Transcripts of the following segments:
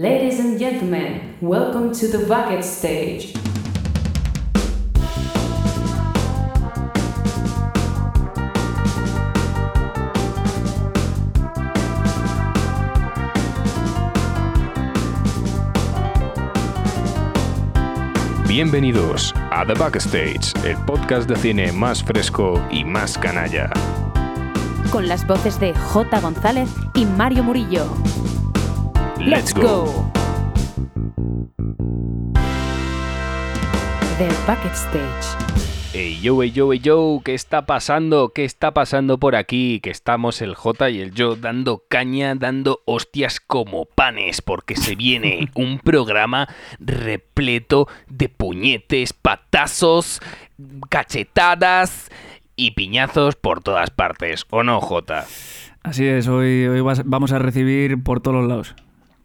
Ladies and gentlemen, welcome to the bucket stage. Bienvenidos a The Backstage, el podcast de cine más fresco y más canalla. con las voces de J. González y Mario Murillo. Let's go. The Bucket Stage. Ey yo, ey yo, ey yo, ¿qué está pasando? ¿Qué está pasando por aquí? Que estamos el J y el yo dando caña, dando hostias como panes, porque se viene un programa repleto de puñetes, patazos, cachetadas y piñazos por todas partes, ¿o no, J? Así es, hoy, hoy vas- vamos a recibir por todos los lados.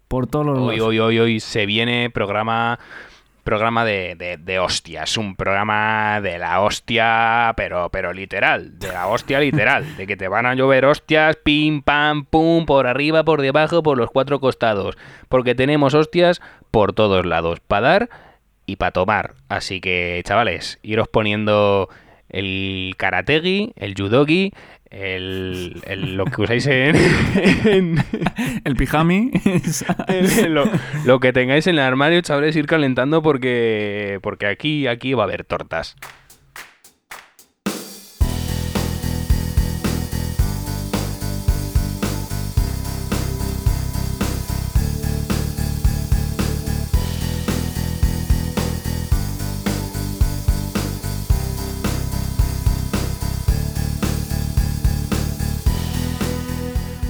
Por todos los Hoy, hoy, hoy, hoy se viene programa programa de, de, de hostias, un programa de la hostia, pero, pero literal, de la hostia literal, de que te van a llover hostias, pim, pam, pum, por arriba, por debajo, por los cuatro costados, porque tenemos hostias por todos lados, para dar y para tomar. Así que, chavales, iros poniendo el karategi, el judogi, el, el- lo que usáis en- en, El pijami. el- lo, lo que tengáis en el armario, chavales, ir calentando porque, porque aquí, aquí va a haber tortas.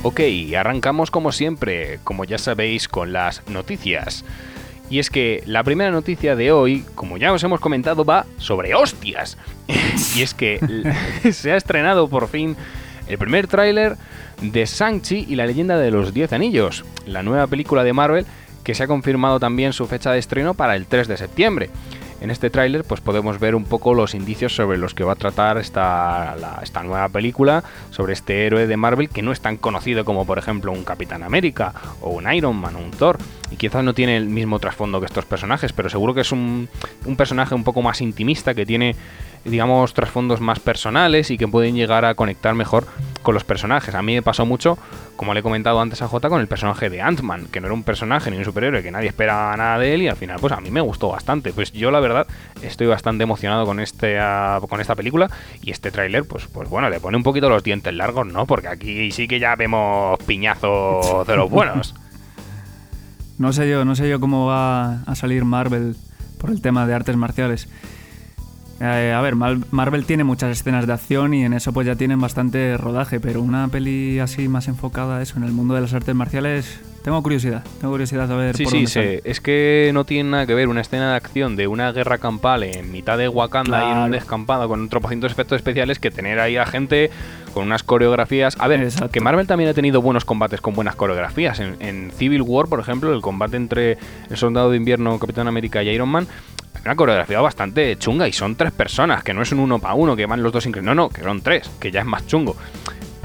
Ok, arrancamos como siempre, como ya sabéis, con las noticias. Y es que la primera noticia de hoy, como ya os hemos comentado, va sobre hostias. y es que se ha estrenado por fin el primer tráiler de Shang-Chi y la leyenda de los Diez Anillos, la nueva película de Marvel que se ha confirmado también su fecha de estreno para el 3 de septiembre. En este tráiler pues podemos ver un poco los indicios sobre los que va a tratar esta, esta nueva película, sobre este héroe de Marvel que no es tan conocido como por ejemplo un Capitán América o un Iron Man o un Thor. Y quizás no tiene el mismo trasfondo que estos personajes, pero seguro que es un, un personaje un poco más intimista que tiene digamos trasfondos más personales y que pueden llegar a conectar mejor con los personajes. A mí me pasó mucho, como le he comentado antes a Jota, con el personaje de Ant-Man, que no era un personaje ni un superhéroe, que nadie esperaba nada de él y al final pues a mí me gustó bastante. Pues yo la verdad estoy bastante emocionado con este ah, con esta película y este tráiler pues pues bueno, le pone un poquito los dientes largos, ¿no? Porque aquí sí que ya vemos piñazos de los buenos. No sé yo, no sé yo cómo va a salir Marvel por el tema de artes marciales. Eh, a ver, Marvel tiene muchas escenas de acción y en eso pues ya tienen bastante rodaje, pero una peli así más enfocada eso, en el mundo de las artes marciales, tengo curiosidad, tengo curiosidad a ver Sí, por sí, dónde. Es que no tiene nada que ver una escena de acción de una guerra campal en mitad de Wakanda y en un descampado con un tropocientos efectos especiales que tener ahí a gente con unas coreografías. A ver, Exacto. que Marvel también ha tenido buenos combates con buenas coreografías. En, en Civil War, por ejemplo, el combate entre el Soldado de Invierno, Capitán América y Iron Man. Una coreografía bastante chunga y son tres personas, que no es un uno para uno, que van los dos increíbles. No, no, que son tres, que ya es más chungo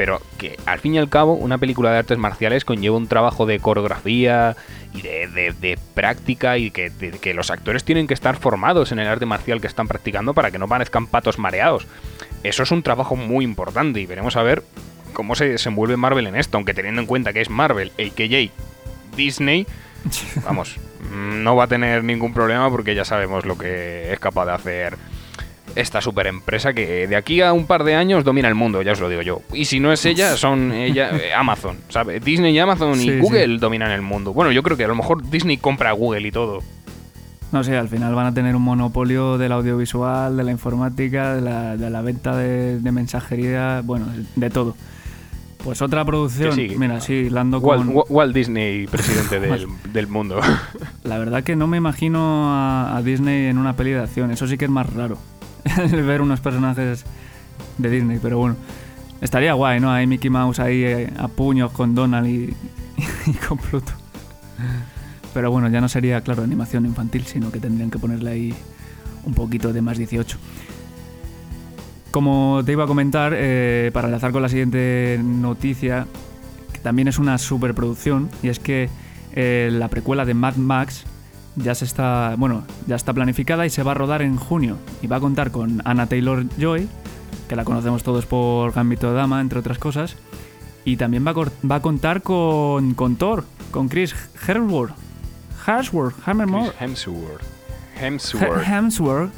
pero que al fin y al cabo una película de artes marciales conlleva un trabajo de coreografía y de, de- de práctica y que, de- que los actores tienen que estar formados en el arte marcial que están practicando para que no parezcan patos mareados. Eso es un trabajo muy importante y veremos a ver cómo se desenvuelve Marvel en esto, aunque teniendo en cuenta que es Marvel, a.k.a. Disney, vamos, mm, no va a tener ningún problema porque ya sabemos lo que es capaz de hacer esta super empresa que de aquí a un par de años domina el mundo, ya os lo digo yo. Y si no es ella, son ella, eh, Amazon, ¿sabes? Disney y Amazon y sí. Google dominan el mundo. Bueno, yo creo que a lo mejor Disney compra a Google y todo. No sé, al final van a tener un monopolio del audiovisual, de la informática, de la, de la venta de, de mensajería, bueno, de todo. Pues otra producción, mira, sí, hilando Walt, con... Wa- Walt Disney, presidente del, del mundo. La verdad que no me imagino a, a Disney en una peli de acción, eso sí que es más raro. ver unos personajes de Disney, pero bueno. Estaría guay, ¿no? Hay Mickey Mouse ahí eh, a puños con Donald y, y con Pluto. Pero bueno, ya no sería, claro, animación infantil, sino que tendrían que ponerle ahí un poquito de más 18. Como te iba a comentar, eh, para enlazar con la siguiente noticia, que también es una superproducción, y es que eh, la precuela de Mad Max ya se está, bueno, ya está planificada y se va a rodar en junio y va a contar con Anna Taylor Joy, que la conocemos todos por Gambito de Dama, entre otras cosas, y también va a, va a contar con, con Thor, con Chris Hemsworth, Hemsworth, Hammermore, Chris Hemsworth. Hemsworth. Hemsworth.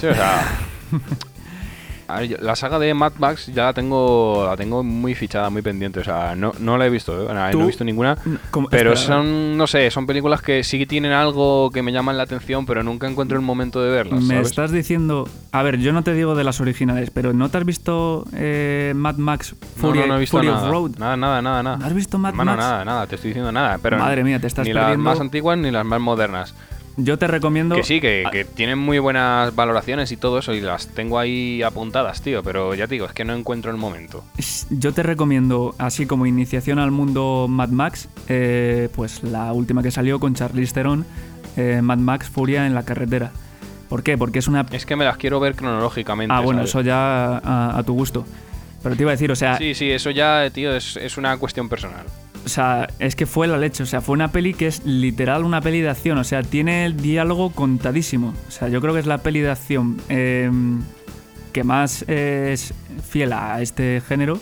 la saga de Mad Max ya la tengo, la tengo muy fichada, muy pendiente. O sea, no, no la he visto, ¿eh? no he visto ninguna. Pero espera, son, no sé, son películas que sí tienen algo que me llaman la atención, pero nunca encuentro el momento de verlas. Me ¿sabes? estás diciendo. A ver, yo no te digo de las originales, pero ¿no te has visto eh, Mad Max Fury, no, no he visto Fury of nada. Road? Nada, nada, nada, nada. ¿No has visto Mad Hermano, Max? nada, nada, te estoy diciendo nada. Pero Madre mía, te estás ni las más antiguas ni las más modernas. Yo te recomiendo. Que sí, que, que tienen muy buenas valoraciones y todo eso, y las tengo ahí apuntadas, tío. Pero ya te digo, es que no encuentro el momento. Yo te recomiendo, así como iniciación al mundo Mad Max, eh, pues la última que salió con Charlize Theron, eh, Mad Max Furia en la carretera. ¿Por qué? Porque es una. Es que me las quiero ver cronológicamente. Ah, bueno, eso ya a, a tu gusto. Pero te iba a decir, o sea, Sí, sí, eso ya, tío, es, es una cuestión personal. O sea, es que fue la leche. O sea, fue una peli que es literal una peli de acción. O sea, tiene el diálogo contadísimo. O sea, yo creo que es la peli de acción eh, que más es fiel a este género.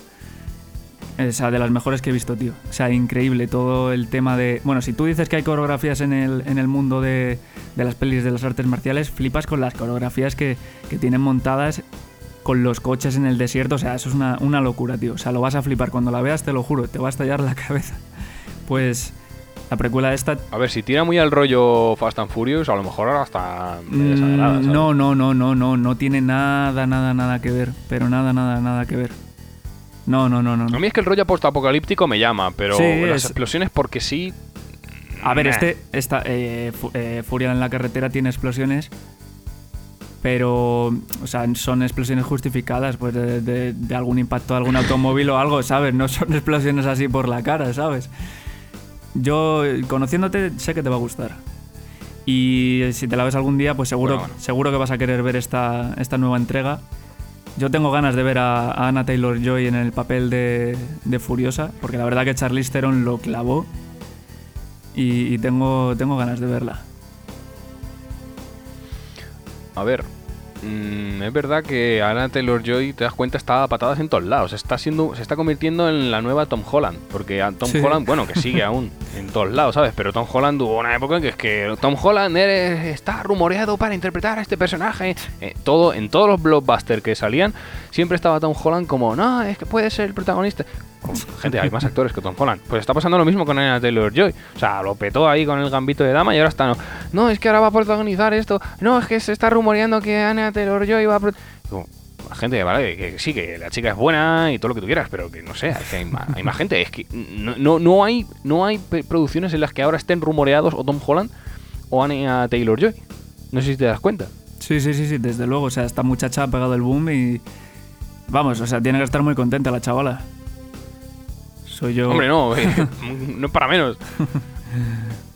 O sea, de las mejores que he visto, tío. O sea, increíble todo el tema de... Bueno, si tú dices que hay coreografías en el, en el mundo de, de las pelis de las artes marciales, flipas con las coreografías que, que tienen montadas con los coches en el desierto. O sea, eso es una, una locura, tío. O sea, lo vas a flipar. Cuando la veas, te lo juro, te va a estallar la cabeza. Pues la precuela esta... A ver, si tira muy al rollo Fast and Furious, a lo mejor hasta me desagrada, Mm. No, no, no, no, no, no tiene nada, nada, nada que ver. Pero nada, nada, nada que ver. No, no, no, no. no. A mí es que el rollo postapocalíptico me llama, pero Sí, las es- explosiones porque sí... A ver, Nah. este, esta, eh, Fu- eh, Furia en la carretera tiene explosiones, pero, o sea, son explosiones justificadas, pues, de, de- de algún impacto de algún automóvil o algo, ¿sabes? No son explosiones así por la cara, ¿sabes? Yo, conociéndote, sé que te va a gustar. Y si te la ves algún día, pues seguro, Bueno, bueno. seguro que vas a querer ver esta, esta nueva entrega. Yo tengo ganas de ver a, a Anna Taylor Joy en el papel de, de Furiosa, porque la verdad que Charlize Theron lo clavó y, y tengo, tengo ganas de verla. A ver, mm, es verdad que Anna Taylor-Joy, te das cuenta, está a patadas en todos lados. Está siendo, se está convirtiendo en la nueva Tom Holland. Porque a Tom Sí. Holland, bueno, que sigue aún en todos lados, ¿sabes? Pero Tom Holland hubo una época en que es que Tom Holland eres- está rumoreado para interpretar a este personaje. Eh, todo, en todos los blockbusters que salían, siempre estaba Tom Holland como, no, es que puede ser el protagonista. Gente, hay más actores que Tom Holland. Pues está pasando lo mismo con Anna Taylor-Joy. O sea, lo petó ahí con el gambito de dama y ahora está no. No, es que ahora va a protagonizar esto. No, es que se está rumoreando que Anna Taylor-Joy va a... pro-". Digo, gente, vale, que sí, que la chica es buena y todo lo que tú quieras, pero que no sé, que hay más, hay más gente. Es que no, no, hay, no hay producciones en las que ahora estén rumoreados o Tom Holland o Anna Taylor-Joy. No sé si te das cuenta. Sí, sí, sí, sí, desde luego. O sea, esta muchacha ha pegado el boom y. Vamos, o sea, tiene que estar muy contenta la chavala. Soy yo. Hombre, no, eh, no es para menos.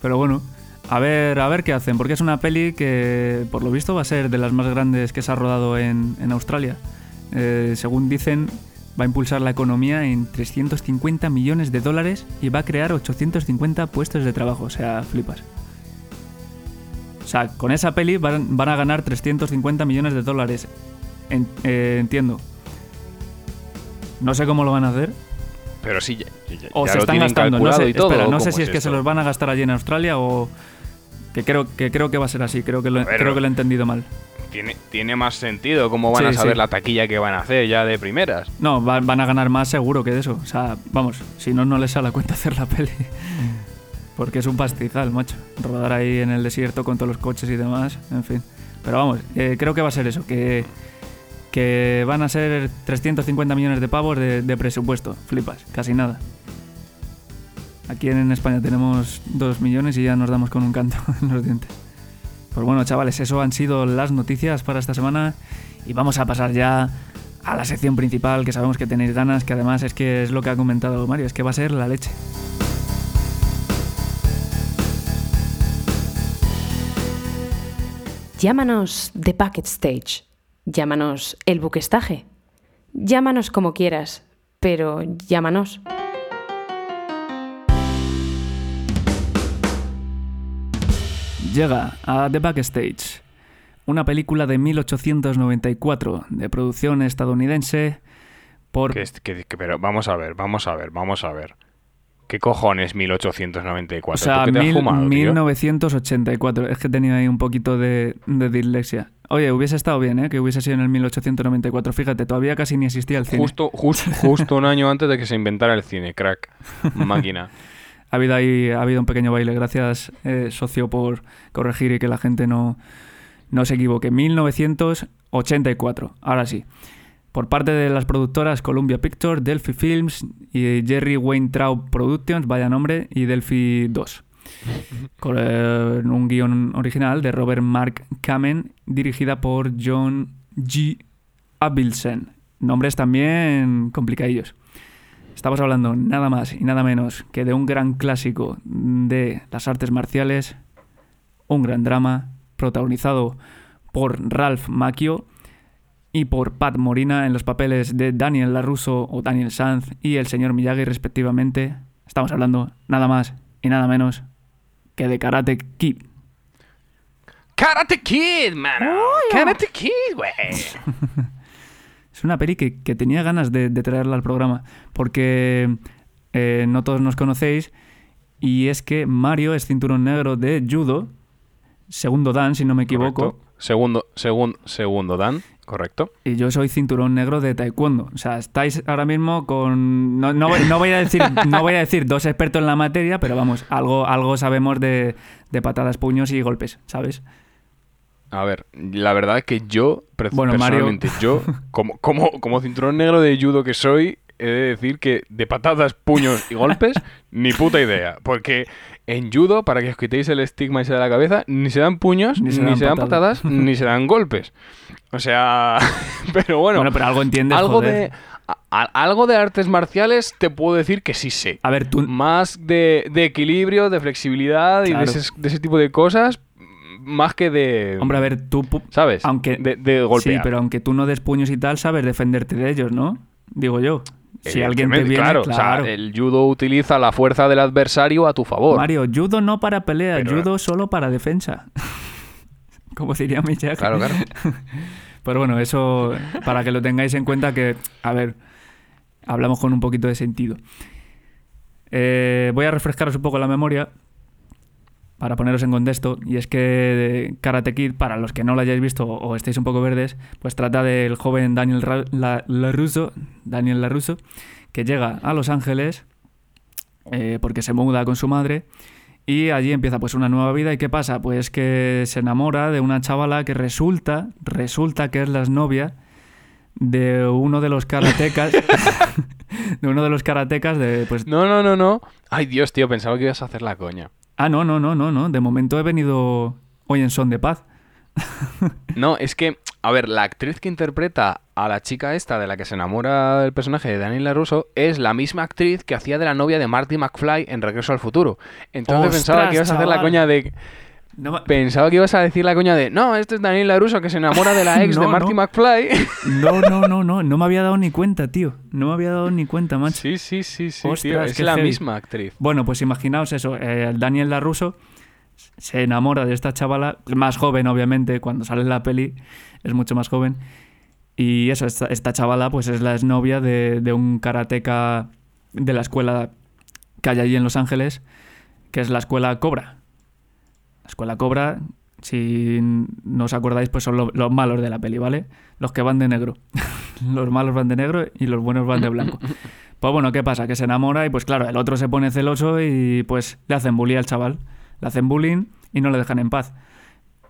Pero bueno, a ver, a ver qué hacen, porque es una peli que, por lo visto, va a ser de las más grandes que se ha rodado en, en Australia. Eh, según dicen, va a impulsar la economía en 350 millones de dólares y va a crear 850 puestos de trabajo. O sea, flipas. O sea, con esa peli van, van a ganar 350 millones de dólares. En- eh, entiendo. No sé cómo lo van a hacer, Pero sí, ya, ya- o ya se lo están gastando. No sé, y todo. espera, no ¿cómo sé si es que se los van a gastar allí en Australia o. Que creo que, creo que va a ser así, creo que, lo, ver, creo que lo he entendido mal. Tiene, tiene más sentido cómo van Sí, a saber sí. la taquilla que van a hacer ya de primeras. No, va- van a ganar más seguro que de eso. O sea, vamos, si no, no les sale a cuenta hacer la peli. Porque es un pastizal, macho. Rodar ahí en el desierto con todos los coches y demás, en fin. Pero vamos, eh, creo que va a ser eso, que, que van a ser 350 millones de pavos de, presupuesto. Flipas, casi nada. Aquí en España tenemos 2 millones y ya nos damos con un canto en los dientes. Pues bueno, chavales, eso han sido las noticias para esta semana y vamos a pasar ya a la sección principal que sabemos que tenéis ganas, que además es que es lo que ha comentado Mario, es que va a ser la leche. Llámanos The Packet Stage. Llámanos el buquestaje. Llámanos como quieras, pero llámanos. llega a The Backstage, una película de 1894 de producción estadounidense por... Que es- que- que- pero vamos a ver, vamos a ver, vamos a ver. ¿Qué cojones 1894? O sea, ¿Tú qué te has fumado, tío? 1984. Es que tenía ahí un poquito de, de dislexia. Oye, hubiese estado bien, ¿eh? Que hubiese sido en el 1894. Fíjate, todavía casi ni existía el cine. Justo, justo, justo un año antes de que se inventara el cine, crack. Máquina. Ha habido ahí ha habido un pequeño baile. Gracias, eh, socio, por corregir y que la gente no, no se equivoque. 1984. Ahora sí. Por parte de las productoras Columbia Pictures, Delphi Films y Jerry Weintraub Productions, vaya nombre, y Delphi 2. Con eh, un guion original de Robert Mark Kamen, dirigida por John G. Abelson. Nombres también complicadillos. Estamos hablando nada más y nada menos que de un gran clásico de las artes marciales, un gran drama protagonizado por Ralph Macchio y por Pat Morina en los papeles de Daniel LaRusso o Daniel Sanz y el señor Miyagi respectivamente. Estamos hablando nada más y nada menos que de Karate Kid. Karate Kid, mano. Karate Kid, güey. Es una peli que, que tenía ganas de, de traerla al programa, porque eh, no todos nos conocéis, y es que Mario es cinturón negro de judo, segundo dan, si no me equivoco, Correcto. Segundo, segundo, segundo Dan, correcto. y yo soy cinturón negro de taekwondo. O sea, estáis ahora mismo con... No, no voy- no voy, a decir, no voy a decir dos expertos en la materia, pero vamos, algo, algo sabemos de, de patadas, puños y golpes, ¿sabes? A ver, la verdad es que yo, Bueno, Mario- personalmente, yo, como, como, como cinturón negro de judo que soy, he de decir que de patadas, puños y golpes, ni puta idea. Porque en judo, para que os quitéis el estigma ese de la cabeza, ni se dan puños, Ni ni se dan patadas. ni se dan golpes. O sea, pero bueno, Bueno, pero algo entiendes, algo joder. de a- algo de artes marciales te puedo decir que sí sé. A ver, tú... Más de, de equilibrio, de flexibilidad y de ese, de ese tipo de cosas, más que de... Hombre, a ver, tú... ¿Sabes? Aunque- De, de golpear. Sí, pero aunque tú no des puños y tal, sabes defenderte de ellos, ¿no? Digo yo. Si alguien te viene, claro, claro. o sea, el judo utiliza la fuerza del adversario a tu favor. Mario, judo no para pelea, Pero- judo solo para defensa. Como diría Miyagi. Claro, claro. Pero bueno, eso para que lo tengáis en cuenta que, a ver, hablamos con un poquito de sentido. Eh, voy a refrescaros un poco la memoria para poneros en contexto. Y es que Karate Kid, para los que no lo hayáis visto o estéis un poco verdes, pues trata del joven Daniel Ra- La- LaRusso, Daniel LaRusso, que llega a Los Ángeles eh, porque se muda con su madre y allí empieza pues una nueva vida. ¿Y qué pasa? Pues que se enamora de una chavala que resulta, resulta que es la novia de uno de los karatecas, de uno de los karatecas de pues No, no, no, no. Ay, Dios, tío, pensaba que ibas a hacer la coña. Ah, no, no, no, no, no. De momento he venido hoy en son de paz. No, es que, a ver, la actriz que interpreta a la chica esta de la que se enamora el personaje de Daniel LaRusso es la misma actriz que hacía de la novia de Marty McFly en Regreso al Futuro. Entonces pensaba ¡Ostras, que ibas a hacer la coña de... No Pensaba que ibas a decir la coña de... No, este es Daniel LaRusso que se enamora de la ex No, de Marty no. McFly. No, no, no, no. No me había dado ni cuenta, tío. No me había dado ni cuenta, macho. sí, sí, sí, sí, tío. Ostras, Es la heavy. misma actriz. Bueno, pues imaginaos eso. eh, Daniel LaRusso se enamora de esta chavala, más joven, obviamente, cuando sale en la peli, es mucho más joven. Y eso, esta, esta chavala, pues es la exnovia de, de un karateca de la escuela que hay allí en Los Ángeles, que es la escuela Cobra. La escuela Cobra, si no os acordáis, pues son lo- los malos de la peli, ¿vale? Los que van de negro. los malos van de negro y los buenos van de blanco. Pues bueno, ¿qué pasa? Que se enamora y pues claro, el otro se pone celoso y pues le hacen bullying al chaval. Le hacen bullying y no le dejan en paz.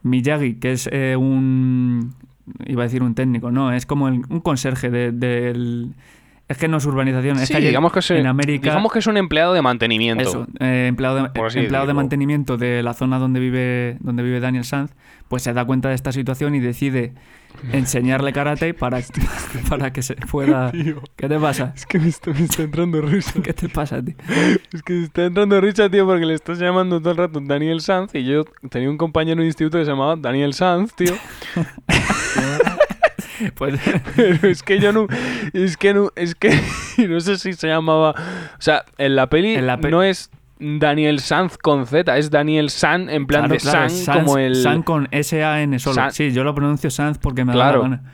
Miyagi, que es eh, un... iba a decir un técnico, no, es como el- un conserje de- del... Es que no es urbanización, es Sí, digamos que, es, en América... digamos que es un empleado de mantenimiento. Eso, eh, empleado, de, empleado de mantenimiento de la zona donde vive, donde vive Daniel Sanz, pues se da cuenta de esta situación y decide enseñarle karate para, para que se pueda... ¿Qué te pasa? Es que me está, me está entrando risa. ¿Qué te pasa, tío? Es que me está entrando risa, tío, porque le estás llamando todo el rato Daniel Sanz y yo tenía un compañero de instituto que se llamaba Daniel Sanz, tío. Pues Pero es que yo no. Es que no. Es que. No sé si se llamaba. O sea, en la peli, En la pe- no es. Daniel Sanz con Z, es Daniel San en plan Claro, de claro, San, Sanz- como el... San con S-A-N solo. San- Sí, yo lo pronuncio Sanz porque me Claro. da la gana.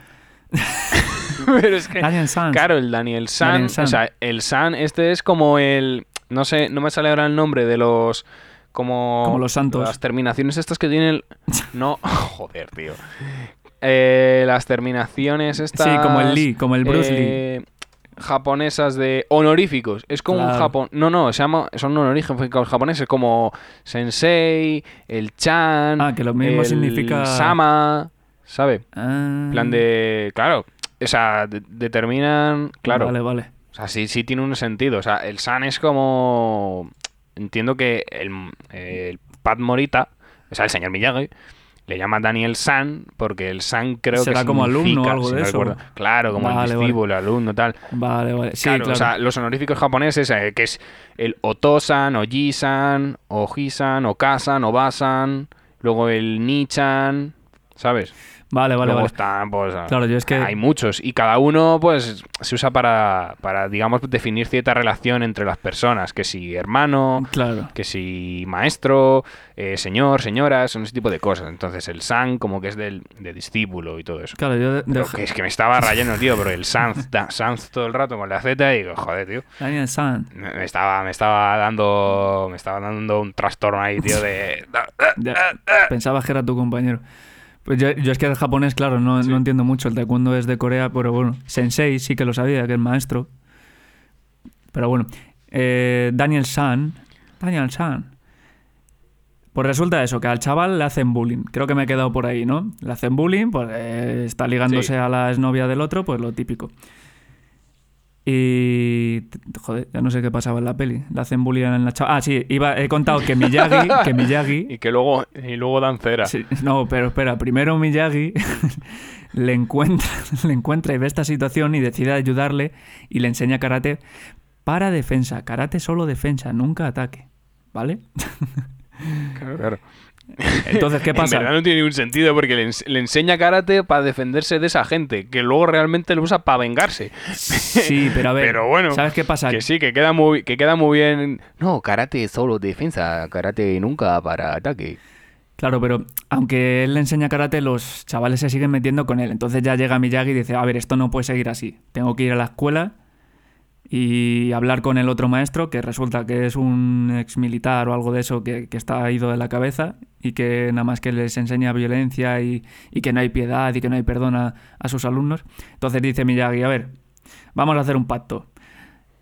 Pero es que, Daniel Sanz. claro, el Daniel San, Daniel San. o sea, el San este es como el... No sé, no me sale ahora el nombre de los... Como, Como los santos. Las terminaciones estas que tienen... el- No, joder, tío. Eh, las terminaciones estas... Sí, como el Lee, como el Bruce Lee. eh, japonesas de honoríficos. Es como un. Japón. No, no, se llama, son honoríficos japoneses como Sensei, el Chan, Ah, que lo mismo el significa- Sama, ¿sabe? Ah, En plan de. Claro. O sea, de- determinan. Claro. Vale, vale. O sea, sí, sí tiene un sentido. O sea, el San es como. Entiendo que el, el Pat Morita, o sea, el señor Miyagi, le llama Daniel San porque el San creo Será que como alumno o algo si de no eso. recuerdo. Claro, como Vale, el vale. discípulo, alumno, tal. Vale, vale. Sí, claro, claro. o sea, los honoríficos japoneses, eh, que es el Otosan, Oji-san, Oji-san, Okasan, Obasan, luego el Ni-chan, ¿sabes? Vale, vale, luego vale. están, pues, Claro, yo es que- hay muchos y cada uno, pues, se usa para, para, digamos, definir cierta relación entre las personas, que si hermano, Claro. que si maestro, eh, señor, señora, son ese tipo de cosas. Entonces el san como que es del, de discípulo y todo eso. Claro, yo de- de- que es que me estaba rayando, tío, pero el Sanz, da- todo el rato con la Z y digo, joder, tío. Daniel San. Me me estaba, me estaba dando. Me estaba dando un trastorno ahí, tío, de. Ya, pensabas que era tu compañero. Pues yo, yo es que el japonés, claro, no, no entiendo mucho. El taekwondo es de Corea, pero bueno. Sensei sí que lo sabía, que es maestro. Pero bueno. Eh, Daniel San. Daniel San. Pues resulta eso, que al chaval le hacen bullying. Creo que me he quedado por ahí, ¿no? Le hacen bullying, pues eh, está ligándose Sí. a la exnovia del otro, pues lo típico. Y. Joder, ya no sé qué pasaba en la peli. Le hacen bullying en la chaval. Ah, sí, iba, he contado que Miyagi. que Miyagi Y que luego. Y luego dan cera. Sí, no, pero espera, primero Miyagi le encuentra, le encuentra y ve esta situación y decide ayudarle y le enseña karate para defensa. Karate solo defensa, nunca ataque. ¿Vale? Claro, claro. Entonces, ¿qué pasa? En verdad no tiene ningún sentido porque le, ens- le enseña karate para defenderse de esa gente, que luego realmente lo usa para vengarse. Sí, pero a ver, Pero bueno, ¿sabes qué pasa? Que sí, que queda muy, que queda muy bien. No, karate solo defensa, karate nunca para ataque. Claro, pero aunque él le enseña karate, los chavales se siguen metiendo con él. Entonces ya llega Miyagi y dice, a ver, esto no puede seguir así. Tengo que ir a la escuela y hablar con el otro maestro, que resulta que es un ex militar o algo de eso que, que está ido de la cabeza y que nada más que les enseña violencia y, y que no hay piedad y que no hay perdón a, a sus alumnos. Entonces dice Miyagi, a ver, vamos a hacer un pacto.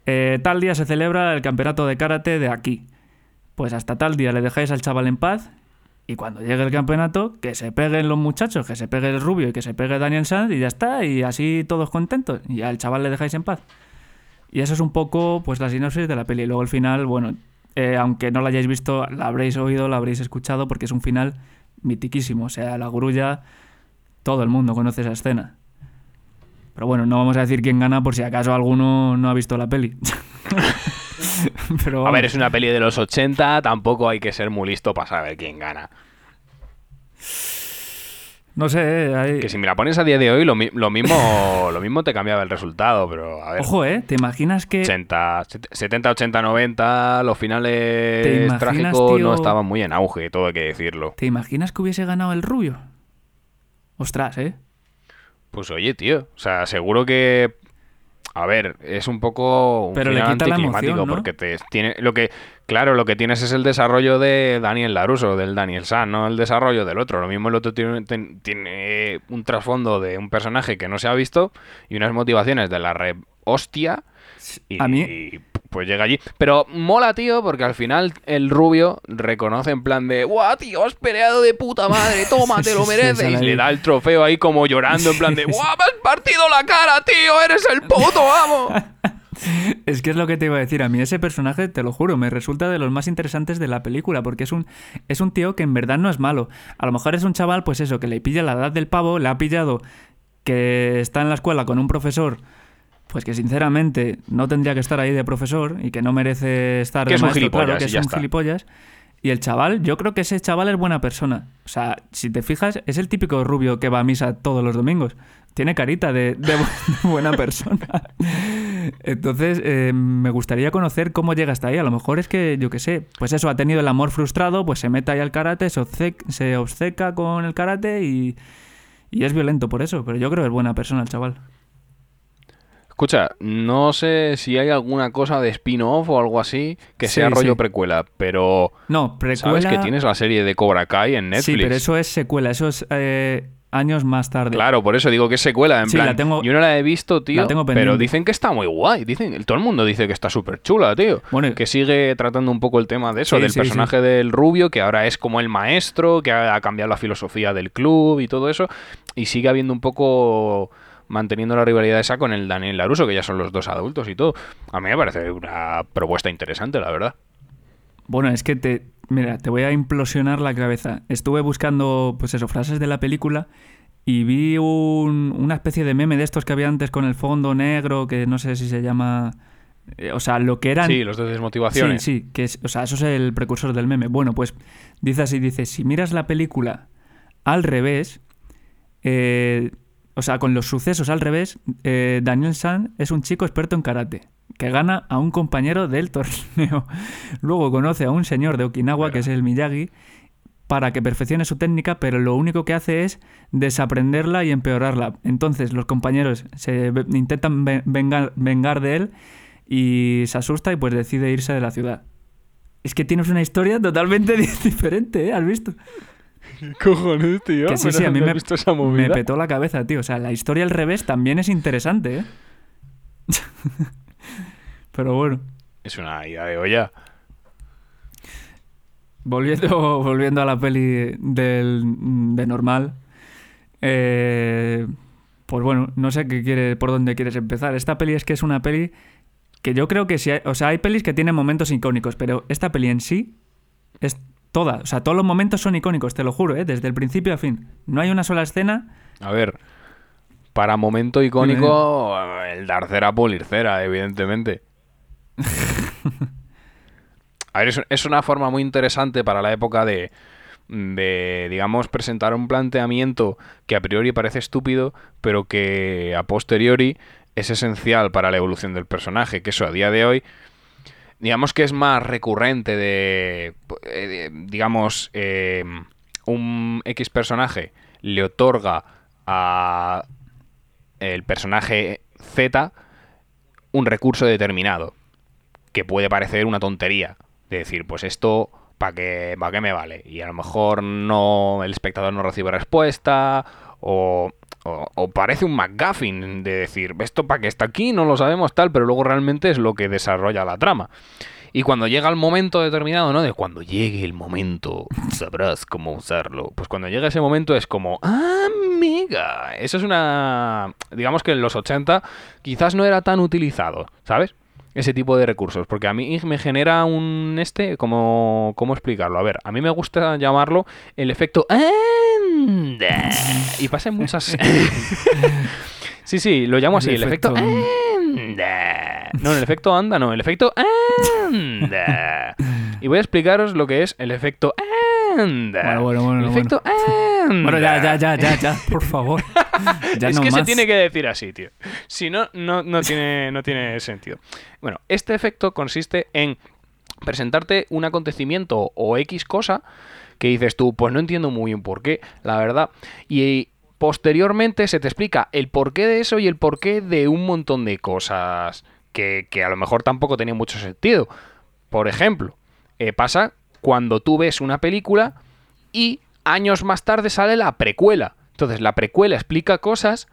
Eh, tal día se celebra el campeonato de karate de aquí. Pues hasta tal día le dejáis al chaval en paz y cuando llegue el campeonato, que se peguen los muchachos, que se pegue el rubio y que se pegue Daniel Sanz y ya está, y así todos contentos. Y al chaval le dejáis en paz. Y eso es un poco pues la sinopsis de la peli. Y luego el final, bueno, eh, aunque no la hayáis visto, la habréis oído, la habréis escuchado, porque es un final mitiquísimo. O sea, la grulla, todo el mundo conoce esa escena. Pero bueno, no vamos a decir quién gana por si acaso alguno no ha visto la peli. Pero A ver, es una peli de los 80, tampoco hay que ser muy listo para saber quién gana. No sé, eh, hay- Que si me la pones a día de hoy, lo, mi- lo mismo lo mismo te cambiaba el resultado, pero a ver. Ojo, ¿eh? ¿Te imaginas que... 80, 70, 80, 90, los ¿Te finales trágicos tío? no estaban muy en auge, todo hay que decirlo. ¿Te imaginas que hubiese ganado el rubio? Ostras, ¿eh? Pues oye, tío, o sea, seguro que a ver, es un poco un Pero le quita la anticlimático emoción, ¿no? porque te tiene lo que claro, lo que tienes es el desarrollo de Daniel Laruso, del Daniel San, no el desarrollo del otro. Lo mismo el otro tiene, ten- tiene un trasfondo de un personaje que no se ha visto y unas motivaciones de la re hostia y, A mí- y, pues llega allí. Pero mola, tío, porque al final el rubio reconoce en plan de, ¡guau, tío, has peleado de puta madre! ¡Toma, te lo mereces! y le da el trofeo ahí como llorando en plan de, ¡guau, me has partido la cara, tío! ¡Eres el puto amo! Es que es lo que te iba a decir. A mí ese personaje, te lo juro, me resulta de los más interesantes de la película, porque es un, es un tío que en verdad no es malo. A lo mejor es un chaval, pues eso, que le pilla la edad del pavo, le ha pillado que está en la escuela con un profesor, pues que sinceramente no tendría que estar ahí de profesor y que no merece estar Que de es un maestro, claro, gilipollas que es un está. gilipollas. Y el chaval, yo creo que ese chaval es buena persona. O sea, si te fijas, es el típico rubio que va a misa todos los domingos. Tiene carita de, de bu- de buena persona. Entonces, eh, me gustaría conocer cómo llega hasta ahí. A lo mejor es que, yo qué sé, pues eso, ha tenido el amor frustrado, pues se mete ahí al karate, se obceca con el karate y, y es violento por eso. Pero yo creo que es buena persona el chaval. Escucha, no sé si hay alguna cosa de spin-off o algo así que Sí, sea rollo sí. precuela, pero No, precuela... sabes que tienes la serie de Cobra Kai en Netflix. Sí, pero eso es secuela, eso es eh, años más tarde. Claro, por eso digo que es secuela. En Sí, plan, la tengo- yo no la he visto, tío. la tengo pero dicen que está muy guay. Dicen, todo el mundo dice que está súper chula, tío. Bueno, que sigue tratando un poco el tema de eso, Sí, del sí, personaje del rubio, que ahora es como el maestro, que ha cambiado la filosofía del club y todo eso. Y sigue habiendo un poco manteniendo la rivalidad esa con el Daniel Laruso, que ya son los dos adultos y todo. A mí me parece una propuesta interesante, la verdad. Bueno, es que te. Mira, te voy a implosionar la cabeza. Estuve buscando, pues eso, frases de la película y vi un- una especie de meme de estos que había antes con el fondo negro, que no sé si se llama. eh, o sea, lo que eran. Sí, los de desmotivaciones. Sí, sí, que es, o sea, eso es el precursor del meme. Bueno, pues dice así, dice, si miras la película al revés, eh, o sea, con los sucesos al revés, eh, Daniel San es un chico experto en karate, que gana a un compañero del torneo. Luego conoce a un señor de Okinawa, que es el Miyagi, para que perfeccione su técnica, pero lo único que hace es desaprenderla y empeorarla. Entonces los compañeros se intentan ve- vengar, vengar de él y se asusta y pues decide irse de la ciudad. Es que tienes una historia totalmente di- diferente, ¿eh? ¿Has visto? Cojones, tío. que sí, sí, a mí me, visto esa me movida? petó la cabeza, tío. O sea, la historia al revés también es interesante, ¿eh? Pero bueno, Es una idea de olla. volviendo, volviendo a la peli del, de normal. eh, pues bueno, no sé qué quiere, por dónde quieres empezar. Esta peli es que es una peli que yo creo que sí. hay- o sea, hay pelis que tienen momentos icónicos, pero esta peli en sí es toda. O sea, todos los momentos son icónicos, te lo juro, ¿eh? Desde el principio a fin. No hay una sola escena. A ver, para momento icónico, el Darcera Polircera, evidentemente. A ver, es, es una forma muy interesante para la época de, de, digamos, presentar un planteamiento que a priori parece estúpido, pero que a posteriori es esencial para la evolución del personaje, que eso a día de hoy digamos que es más recurrente de, eh, de, digamos, eh, un X personaje le otorga a el personaje Z un recurso determinado, que puede parecer una tontería, de decir, pues esto, ¿para qué, pa' qué me vale? Y a lo mejor no el espectador no recibe respuesta, o, o, parece un McGuffin de decir, esto para qué está aquí, no lo sabemos tal, pero luego realmente es lo que desarrolla la trama. Y cuando llega el momento determinado, ¿no? De cuando llegue el momento, sabrás cómo usarlo. Pues cuando llega ese momento es como, ¡ah, amiga! Eso es una... Digamos que en los 80 quizás no era tan utilizado, ¿sabes? Ese tipo de recursos. Porque a mí me genera un... Este, ¿cómo, cómo explicarlo? A ver, a mí me gusta llamarlo el efecto... ¡anda! Y pasa en muchas... sí, sí, lo llamo así, el, efecto... ¡anda! No, el efecto anda, no, el efecto anda. Y voy a explicaros lo que es el efecto anda. Bueno, bueno, bueno, El efecto anda. Bueno, ya, ya, ya, ya, ya, por favor. Ya es no que se tiene que decir así, tío. Si no, no, no, tiene, no tiene sentido. Bueno, este efecto consiste en presentarte un acontecimiento o X cosa que dices tú, pues no entiendo muy bien por qué, la verdad. Y posteriormente se te explica el porqué de eso y el porqué de un montón de cosas que, que a lo mejor tampoco tenían mucho sentido. Por ejemplo, eh, pasa cuando tú ves una película y años más tarde sale la precuela. Entonces la precuela explica cosas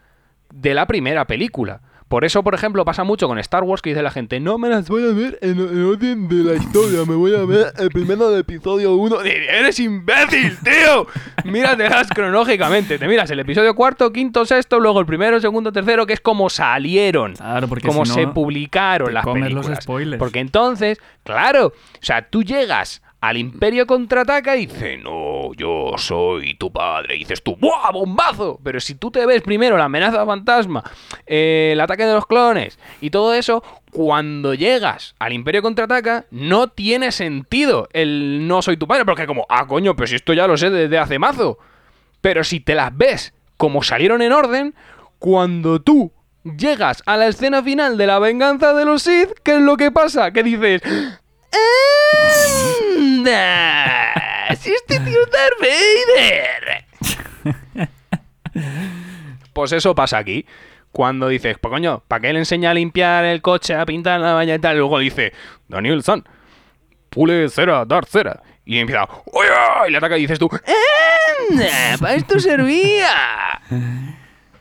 de la primera película. Por eso, por ejemplo, pasa mucho con Star Wars que dice la gente, no me las voy a ver en, en orden de la historia, me voy a ver el primero del episodio 1. ¡Eres imbécil, tío! Míratelas cronológicamente. Te miras el episodio cuarto, quinto, sexto, luego el primero, segundo, tercero, que es como salieron. Claro, porque como si no, se publicaron las los películas. spoilers. Porque entonces, claro, o sea, tú llegas al Imperio contraataca y dice, no, yo soy tu padre. Dices tú, ¡buah, bombazo! Pero si tú te ves primero la amenaza fantasma, eh, el ataque de los clones y todo eso, cuando llegas al Imperio contraataca, no tiene sentido el no soy tu padre. Porque como, ah, coño, pero si esto ya lo sé desde hace mazo. Pero si te las ves como salieron en orden, cuando tú llegas a la escena final de la venganza de los Sith, ¿qué es lo que pasa? Que dices... ¡Anda! ¡Si este tío es Darth Vader! Pues eso pasa aquí. Cuando dices, pues coño, ¿para qué le enseña a limpiar el coche, a pintar la valla y tal? Luego dice, Daniel San, pule cera, dar cera. Y empieza, ¡Oye! Y le ataca y dices tú, ¡Anda! ¡Para esto servía!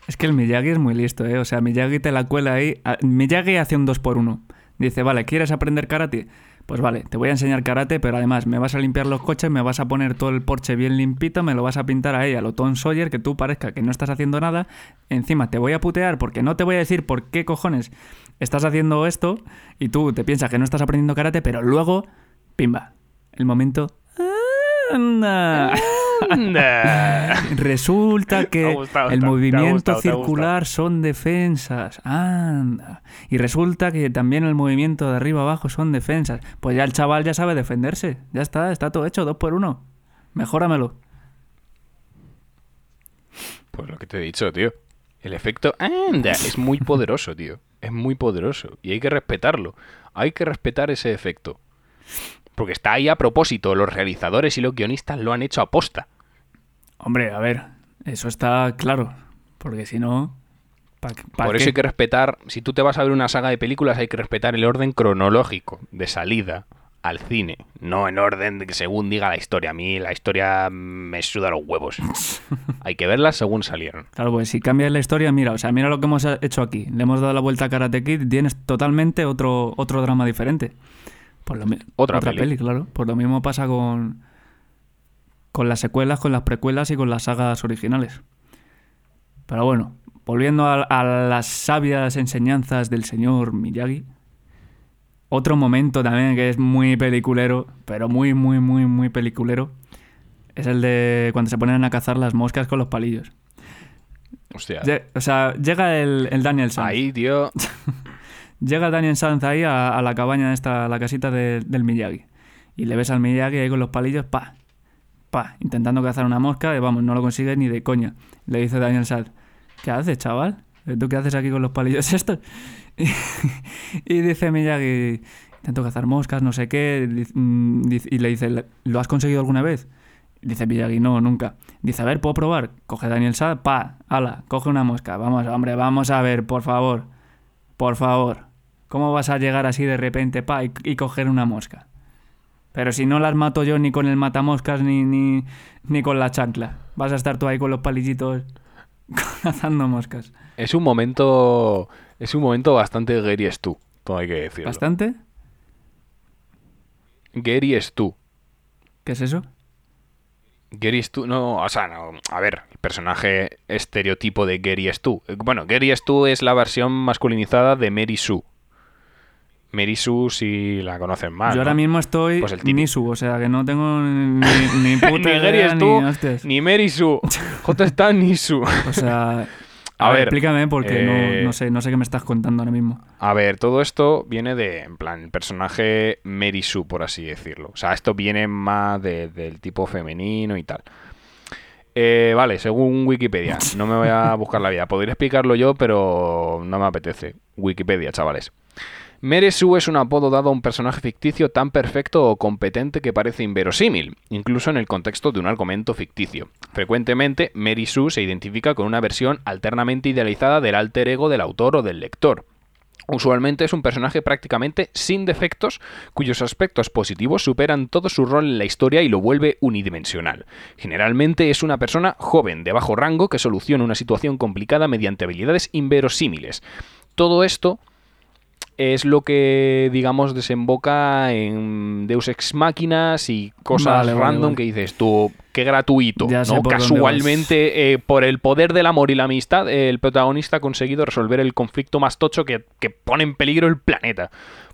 Es que el Miyagi es muy listo, ¿eh? O sea, Miyagi te la cuela ahí. Miyagi hace un 2 por 1 Dice, vale, ¿quieres aprender karate? Pues vale, te voy a enseñar karate, pero además me vas a limpiar los coches, me vas a poner todo el porche bien limpito, me lo vas a pintar a lo Tom Sawyer, que tú parezca que no estás haciendo nada. Encima te voy a putear porque no te voy a decir por qué cojones estás haciendo esto y tú te piensas que no estás aprendiendo karate, pero luego, pimba, el momento... ¡Anda! Resulta que gustado, el movimiento gustado, circular son defensas. Anda. Y resulta que también el movimiento de arriba abajo son defensas. Pues ya el chaval ya sabe defenderse. Ya está, está todo hecho, dos por uno. Mejóramelo. Pues lo que te he dicho, tío. El efecto anda es muy poderoso, tío. Es muy poderoso. Y hay que respetarlo. Hay que respetar ese efecto. Porque está ahí a propósito. Los realizadores y los guionistas lo han hecho a posta. Hombre, a ver, eso está claro. Porque si no. ¿pa- pa Por qué? eso hay que respetar. Si tú te vas a ver una saga de películas, hay que respetar el orden cronológico de salida al cine. No en orden de que según diga la historia. A mí la historia me suda los huevos. hay que verlas según salieron. Claro, pues si cambias la historia, mira, o sea, mira lo que hemos hecho aquí. Le hemos dado la vuelta a Karate Kid y tienes totalmente otro, otro drama diferente. Por lo Otra otra peli. peli. claro. Pues lo mismo pasa con, con las secuelas, con las precuelas y con las sagas originales. Pero bueno, volviendo a, a las sabias enseñanzas del señor Miyagi. Otro momento también que es muy peliculero, pero muy, muy, muy, muy peliculero, es el de cuando se ponen a cazar las moscas con los palillos. Hostia. O sea, llega el, el Daniel Sanz. Ahí, tío. Llega Daniel Sanz ahí a, la cabaña esta, a la casita de- del Miyagi. Y le ves al Miyagi ahí con los palillos, pa, pa, intentando cazar una mosca, y vamos, no lo consigue ni de coña. Le dice Daniel Sanz, ¿qué haces, chaval? ¿Tú qué haces aquí con los palillos estos? Y, y dice Miyagi, intento cazar moscas, no sé qué, mm, y le dice, ¿lo has conseguido alguna vez? Dice Miyagi, no, nunca. Dice, a ver, ¿puedo probar? Coge Daniel Sanz, pa, ala, coge una mosca. Vamos, hombre, vamos a ver, por favor. Por favor. ¿Cómo vas a llegar así de repente, pa, y, y coger una mosca? Pero si no las mato yo ni con el matamoscas ni, ni, ni con la chancla. Vas a estar tú ahí con los palillitos cazando moscas. Es un momento. Es un momento bastante Gary Stu, todo hay que decirlo. ¿Bastante? Gary Stu. ¿Qué es eso? Gary Stu, no, o sea, no, a ver, el personaje estereotipo de Gary Stu. Bueno, Gary Stu es la versión masculinizada de Mary Sue. Mary Sue si la conocen más. yo ahora mismo estoy Pues el. Nisu, o sea que no tengo ni, ni puta ni idea, ni hostias. ni Mary Sue. J está Nisu. O sea, a, A ver, ver, explícame porque eh, no, no sé, no sé qué me estás contando ahora mismo. A ver, todo esto viene de, en plan, el personaje Mary Sue, por así decirlo. O sea, esto viene más de- del tipo femenino y tal. Eh, vale, según Wikipedia. No me voy a buscar la vida. Podría explicarlo yo, pero no me apetece. Wikipedia, chavales. Mary Sue es un apodo dado a un personaje ficticio tan perfecto o competente que parece inverosímil, incluso en el contexto de un argumento ficticio. Frecuentemente, Mary Sue se identifica con una versión alternamente idealizada del alter ego del autor o del lector. Usualmente es un personaje prácticamente sin defectos, cuyos aspectos positivos superan todo su rol en la historia y lo vuelve unidimensional. Generalmente es una persona joven, de bajo rango, que soluciona una situación complicada mediante habilidades inverosímiles. Todo esto es lo que, digamos, desemboca en Deus Ex Máquinas y cosas Vale, random vale. que dices tú, qué gratuito, Ya ¿no? por Casualmente, eh, por el poder del amor y la amistad, eh, el protagonista ha conseguido resolver el conflicto más tocho que, que pone en peligro el planeta.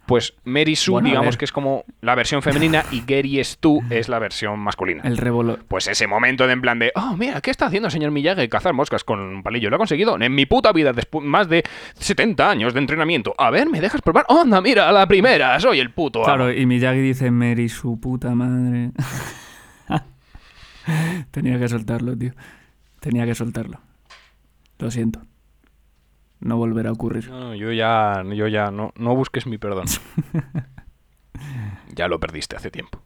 Pues Mary Sue, Bueno, digamos que es como la versión femenina y Gary Stu es la versión masculina. El revolo... Pues ese momento de en plan de, oh, mira, ¿qué está haciendo señor Miyagi? Cazar moscas con un palillo. Lo ha conseguido en mi puta vida después más de 70 años de entrenamiento. A ver, ¿me dejas probar? ¡Onda, mira, a la primera! Soy el puto amo". Claro, y Miyagi dice, Mary, su puta madre. Tenía que soltarlo, tío. Tenía que soltarlo. Lo siento. No volverá a ocurrir. No, no, yo ya, yo ya, no, no busques mi perdón. ya lo perdiste hace tiempo.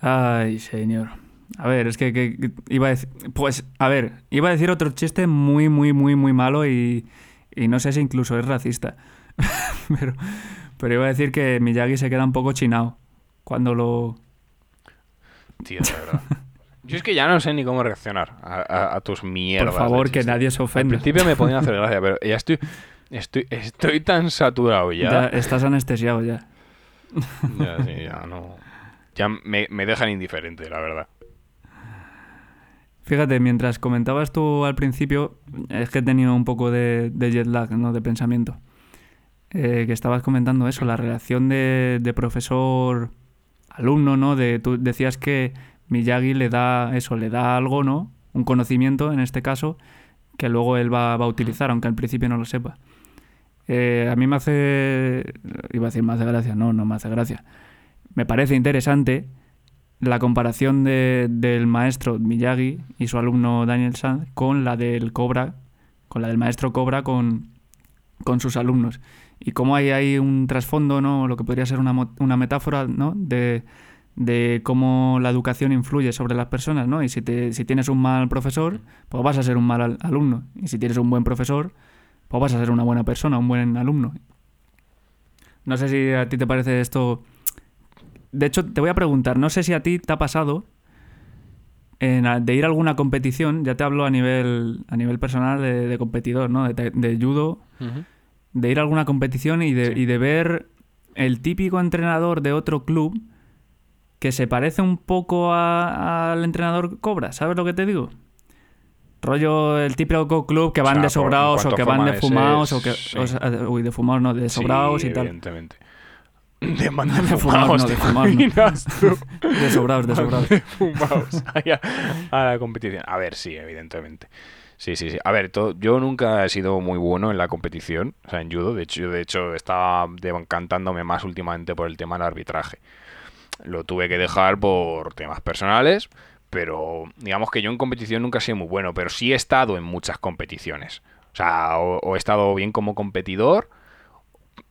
Ay, señor. A ver, es que, que- que iba a decir... Pues, a ver, iba a decir otro chiste muy, muy, muy, muy malo y, y no sé si incluso es racista. pero, pero iba a decir que Miyagi se queda un poco chinado cuando lo... Tío, de verdad. Yo es que ya no sé ni cómo reaccionar a, a- a tus mierdas. Por favor, que nadie se Al ofenda. principio me podían hacer gracia, pero ya estoy, estoy, estoy tan saturado ya. Ya estás anestesiado ya. Ya, sí, ya no. Ya me, me dejan indiferente, la verdad. Fíjate, mientras comentabas tú al principio, es que he tenido un poco de, de jet lag, ¿no? De pensamiento. Eh, que estabas comentando eso, la relación de, de profesor-alumno, ¿no? De, tú decías que Miyagi le da eso, le da algo, ¿no? Un conocimiento, en este caso, que luego él va, a utilizar, aunque al principio no lo sepa. Eh, a mí me hace... Iba a decir, me hace gracia. No, no me hace gracia. Me parece interesante la comparación de- del maestro Miyagi y su alumno Daniel Sanz con la del Cobra, con la del maestro Cobra con, con sus alumnos. Y cómo hay ahí un trasfondo, ¿no? Lo que podría ser una, una metáfora, ¿no? De, de cómo la educación influye sobre las personas, ¿no? Y si, te, si tienes un mal profesor, pues vas a ser un mal al- alumno. Y si tienes un buen profesor, pues vas a ser una buena persona, un buen alumno. No sé si a ti te parece esto... De hecho, te voy a preguntar, no sé si a ti te ha pasado en de ir a alguna competición, ya te hablo a nivel, a nivel personal de, de competidor, ¿no? De, de judo, de ir a alguna competición y de, Sí. y de ver el típico entrenador de otro club que se parece un poco al entrenador Cobra, ¿sabes lo que te digo? Rollo el típico club que O van sea, de sobrados o que van de fumados o que... sí. o sea, uy, de fumados no, de sobrados Sí, y tal. Evidentemente. De, man- De fumados, fumados, no, ¿te de fumados, no. De sobrados, de sobrados. De fumados a la competición. A ver, sí, evidentemente. Sí, sí, sí. A ver, to- yo nunca he sido muy bueno en la competición, o sea, en judo. De hecho, de hecho estaba decantándome más últimamente por el tema del arbitraje. Lo tuve que dejar por temas personales, pero digamos que yo en competición nunca he sido muy bueno, pero sí he estado en muchas competiciones. O sea, o, he estado bien como competidor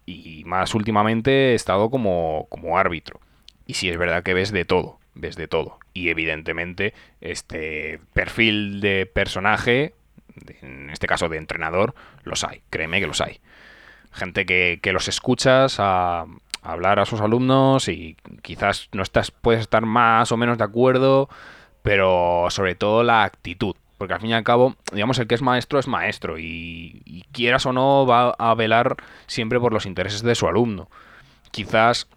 y más últimamente he estado como, como árbitro. Y sí es verdad que ves de todo, ves de todo. Y evidentemente este perfil de personaje, en este caso de entrenador, los hay, créeme que los hay. Gente que, que los escuchas a hablar a sus alumnos y quizás no estás, puedes estar más o menos de acuerdo, pero sobre todo la actitud. Porque al fin y al cabo, digamos, el que es maestro es maestro y, y quieras o no va a velar siempre por los intereses de su alumno. Quizás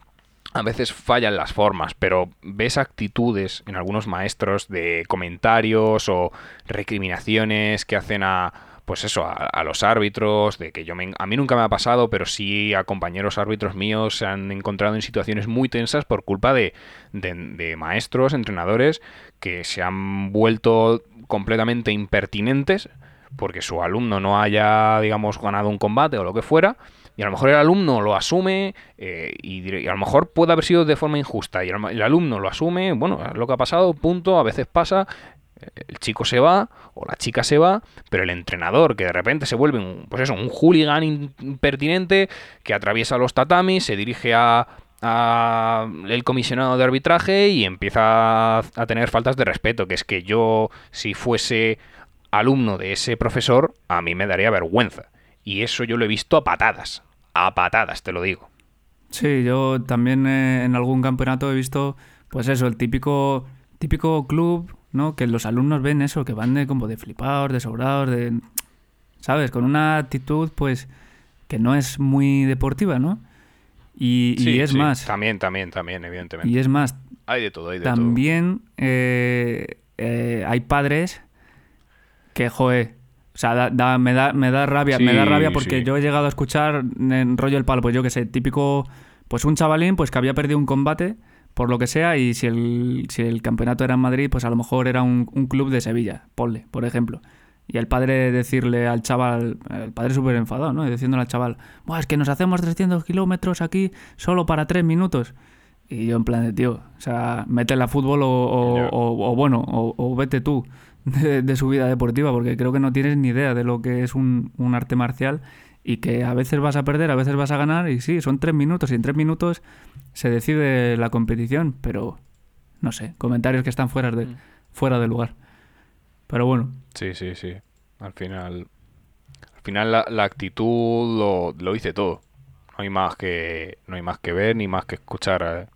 a veces fallan las formas, pero ves actitudes en algunos maestros de comentarios o recriminaciones que hacen a, pues eso, a, a los árbitros, de que yo me, a mí nunca me ha pasado, pero sí a compañeros árbitros míos se han encontrado en situaciones muy tensas por culpa de, de, de maestros, entrenadores, que se han vuelto completamente impertinentes porque su alumno no haya, digamos, ganado un combate o lo que fuera, y a lo mejor el alumno lo asume eh, y, y a lo mejor puede haber sido de forma injusta, y el, alumno lo asume, bueno, lo que ha pasado, punto, a veces pasa, el chico se va o la chica se va, pero el entrenador que de repente se vuelve un, pues eso, un hooligan in- impertinente que atraviesa los tatamis, se dirige a, el comisionado de arbitraje y empieza a, a tener faltas de respeto, que es que yo si fuese alumno de ese profesor, a mí me daría vergüenza. Y eso yo lo he visto a patadas, a patadas, te lo digo. Sí, yo también eh, en algún campeonato he visto, pues eso, el típico, típico club, ¿no? Que los alumnos ven eso, que van de como de flipados, de sobrados, de... ¿Sabes? Con una actitud, pues, que no es muy deportiva, ¿no? Y, y es sí, más, También, también, también, evidentemente. y es más, Hay de todo, hay de todo. también eh, eh, hay padres que, joe, o sea, da- da- me, da, me da rabia, me da rabia porque yo he llegado a escuchar en rollo el palo, pues yo que sé, típico, pues un chavalín pues que había perdido un combate por lo que sea y si el, si el campeonato era en Madrid, pues a lo mejor era un, un club de Sevilla, ponle, por ejemplo. Y el padre decirle al chaval, el padre súper enfadado, ¿no? Y diciéndole al chaval, Buah, es que nos hacemos 300 kilómetros aquí solo para tres minutos. Y yo en plan de, tío, o sea, mete la fútbol o, o, Ya. o- o bueno, o, o vete tú. de, de su vida deportiva, porque creo que no tienes ni idea de lo que es un, un arte marcial y que a veces vas a perder, a veces vas a ganar, y sí, son tres minutos, y en tres minutos se decide la competición, pero no sé, comentarios que están fuera de, Mm. fuera de lugar. Pero bueno, Sí, sí, sí. Al final. Al final la, la actitud lo, lo dice todo. No hay más que. No hay más que ver ni más que escuchar. eh.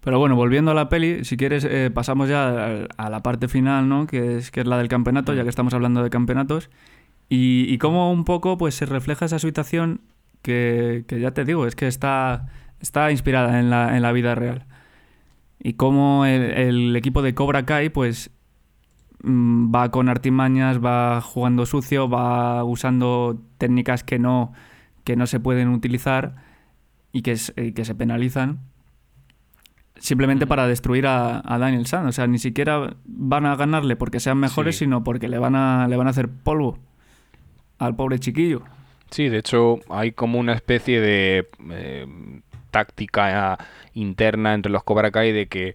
Pero bueno, volviendo a la peli, si quieres eh, pasamos ya a, a la parte final, ¿no? Que es, que es la del campeonato, ya que estamos hablando de campeonatos. Y, y cómo un poco pues se refleja esa situación que, que ya te digo, es que está, está inspirada en la, en la vida real. Y cómo el, el equipo de Cobra Kai pues mm, va con artimañas, va jugando sucio, va usando técnicas que no, que no se pueden utilizar y que, es- y que se penalizan simplemente para destruir a, a Daniel San. O sea, ni siquiera van a ganarle porque sean mejores, Sí. sino porque le van, a, le van a hacer polvo al pobre chiquillo. Sí, de hecho, hay como una especie de eh, táctica interna entre los Cobra Kai de que.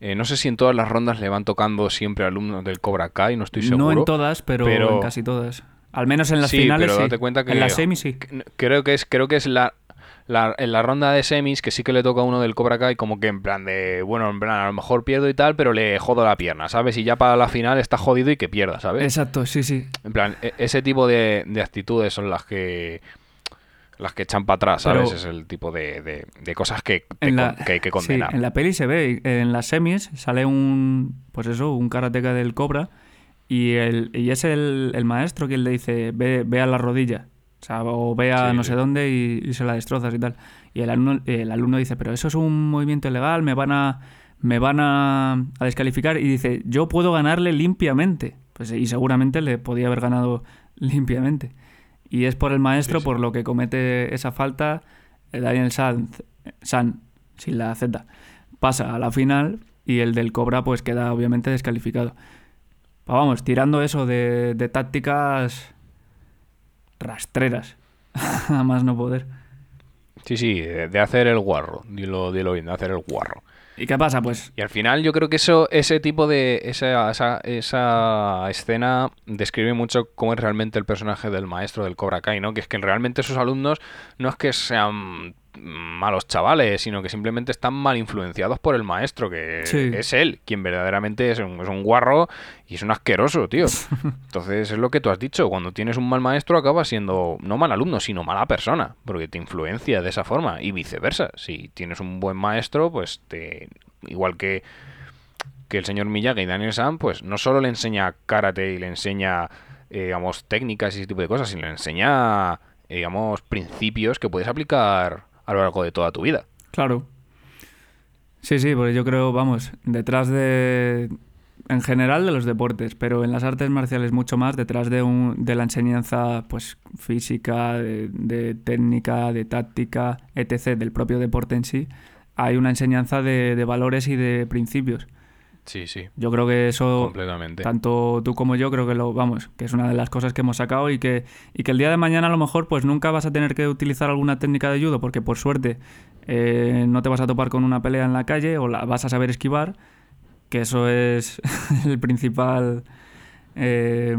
eh, no sé si en todas las rondas le van tocando siempre alumnos del Cobra Kai, no estoy seguro. No en todas, pero, pero- en casi todas. Al menos en las Sí, finales pero sí. date cuenta que- En las semis sí. C- Creo que es, creo que es la, la- en la ronda de semis que sí que le toca a uno del Cobra Kai como que en plan de, bueno, en plan, a lo mejor pierdo y tal, pero le jodo la pierna, ¿sabes? Y ya para la final está jodido y que pierda, ¿sabes? Exacto, sí, sí. En plan, e- ese tipo de, de actitudes son las que las que echan para atrás, ¿sabes? Pero- es el tipo de, de- de cosas que, la, con- que hay que sí, condenar. en la peli se ve, en las semis sale un, pues eso, un karateka del Cobra y, el, y es el, el maestro quien le dice, ve, ve a la rodilla, o, sea, o ve a Sí, no sé dónde y, y se la destrozas y tal. Y el alumno, el alumno dice, pero eso es un movimiento ilegal, me van a, me van a, a descalificar y dice, yo puedo ganarle limpiamente. Pues, y seguramente le podía haber ganado limpiamente. Y es por el maestro Sí, sí. por lo que comete esa falta el Daniel San, San, sin la Z, pasa a la final y el del Cobra pues queda obviamente descalificado. Pero vamos, tirando eso de, de tácticas rastreras, a más no poder. Sí, sí, de, de hacer el guarro, dilo, dilo bien, de hacer el guarro. ¿Y qué pasa? Pues Y al final yo creo que eso, ese tipo de, esa, esa, esa escena describe mucho cómo es realmente el personaje del maestro del Cobra Kai, ¿no? Que es que realmente sus alumnos no es que sean malos chavales, sino que simplemente están mal influenciados por el maestro, que Sí. es él, quien verdaderamente es un, es un guarro y es un asqueroso, tío. Entonces es lo que tú has dicho, cuando tienes un mal maestro acabas siendo no mal alumno, sino mala persona, porque te influencia de esa forma y viceversa. Si tienes un buen maestro, pues te igual que que el señor Miyagi y Daniel San, pues no solo le enseña karate y le enseña, eh, digamos, técnicas y ese tipo de cosas, sino le enseña, eh, digamos, principios que puedes aplicar a lo largo de toda tu vida. Claro. Sí, sí, porque yo creo, vamos, detrás de. En general de los deportes, pero en las artes marciales mucho más, detrás de, un, de la enseñanza pues física, de, técnica, de táctica, etc., del propio deporte en sí, hay una enseñanza de valores y de principios. Sí, sí, Yo creo que eso completamente. tanto tú como yo creo que lo vamos que es una de las cosas que hemos sacado y que y que el día de mañana a lo mejor pues nunca vas a tener que utilizar alguna técnica de judo porque por suerte eh, no te vas a topar con una pelea en la calle o la vas a saber esquivar que eso es el principal eh,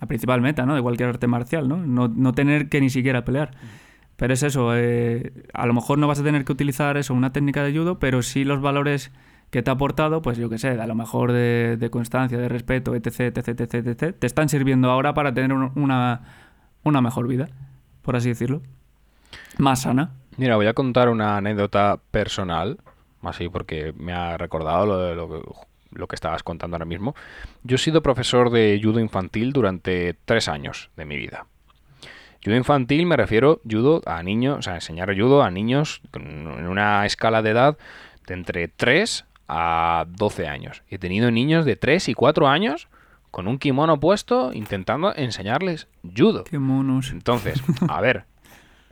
la principal meta ¿no? de cualquier arte marcial ¿no? No, no tener que ni siquiera pelear pero es eso eh, a lo mejor no vas a tener que utilizar eso una técnica de judo pero sí los valores que te ha aportado, pues yo qué sé, a lo mejor de, constancia, de respeto, etc, etc, etc, etc, te están sirviendo ahora para tener un- una, una mejor vida, por así decirlo. Más sana. Mira, voy a contar una anécdota personal, así porque me ha recordado lo, de lo, que, lo que estabas contando ahora mismo. Yo he sido profesor de judo infantil durante tres años de mi vida. Judo infantil me refiero judo a niños, o sea, enseñar judo a niños en una escala de edad de entre 3 a 12 años. He tenido niños de 3 y 4 años con un kimono puesto intentando enseñarles judo. Qué monos. Entonces, a ver,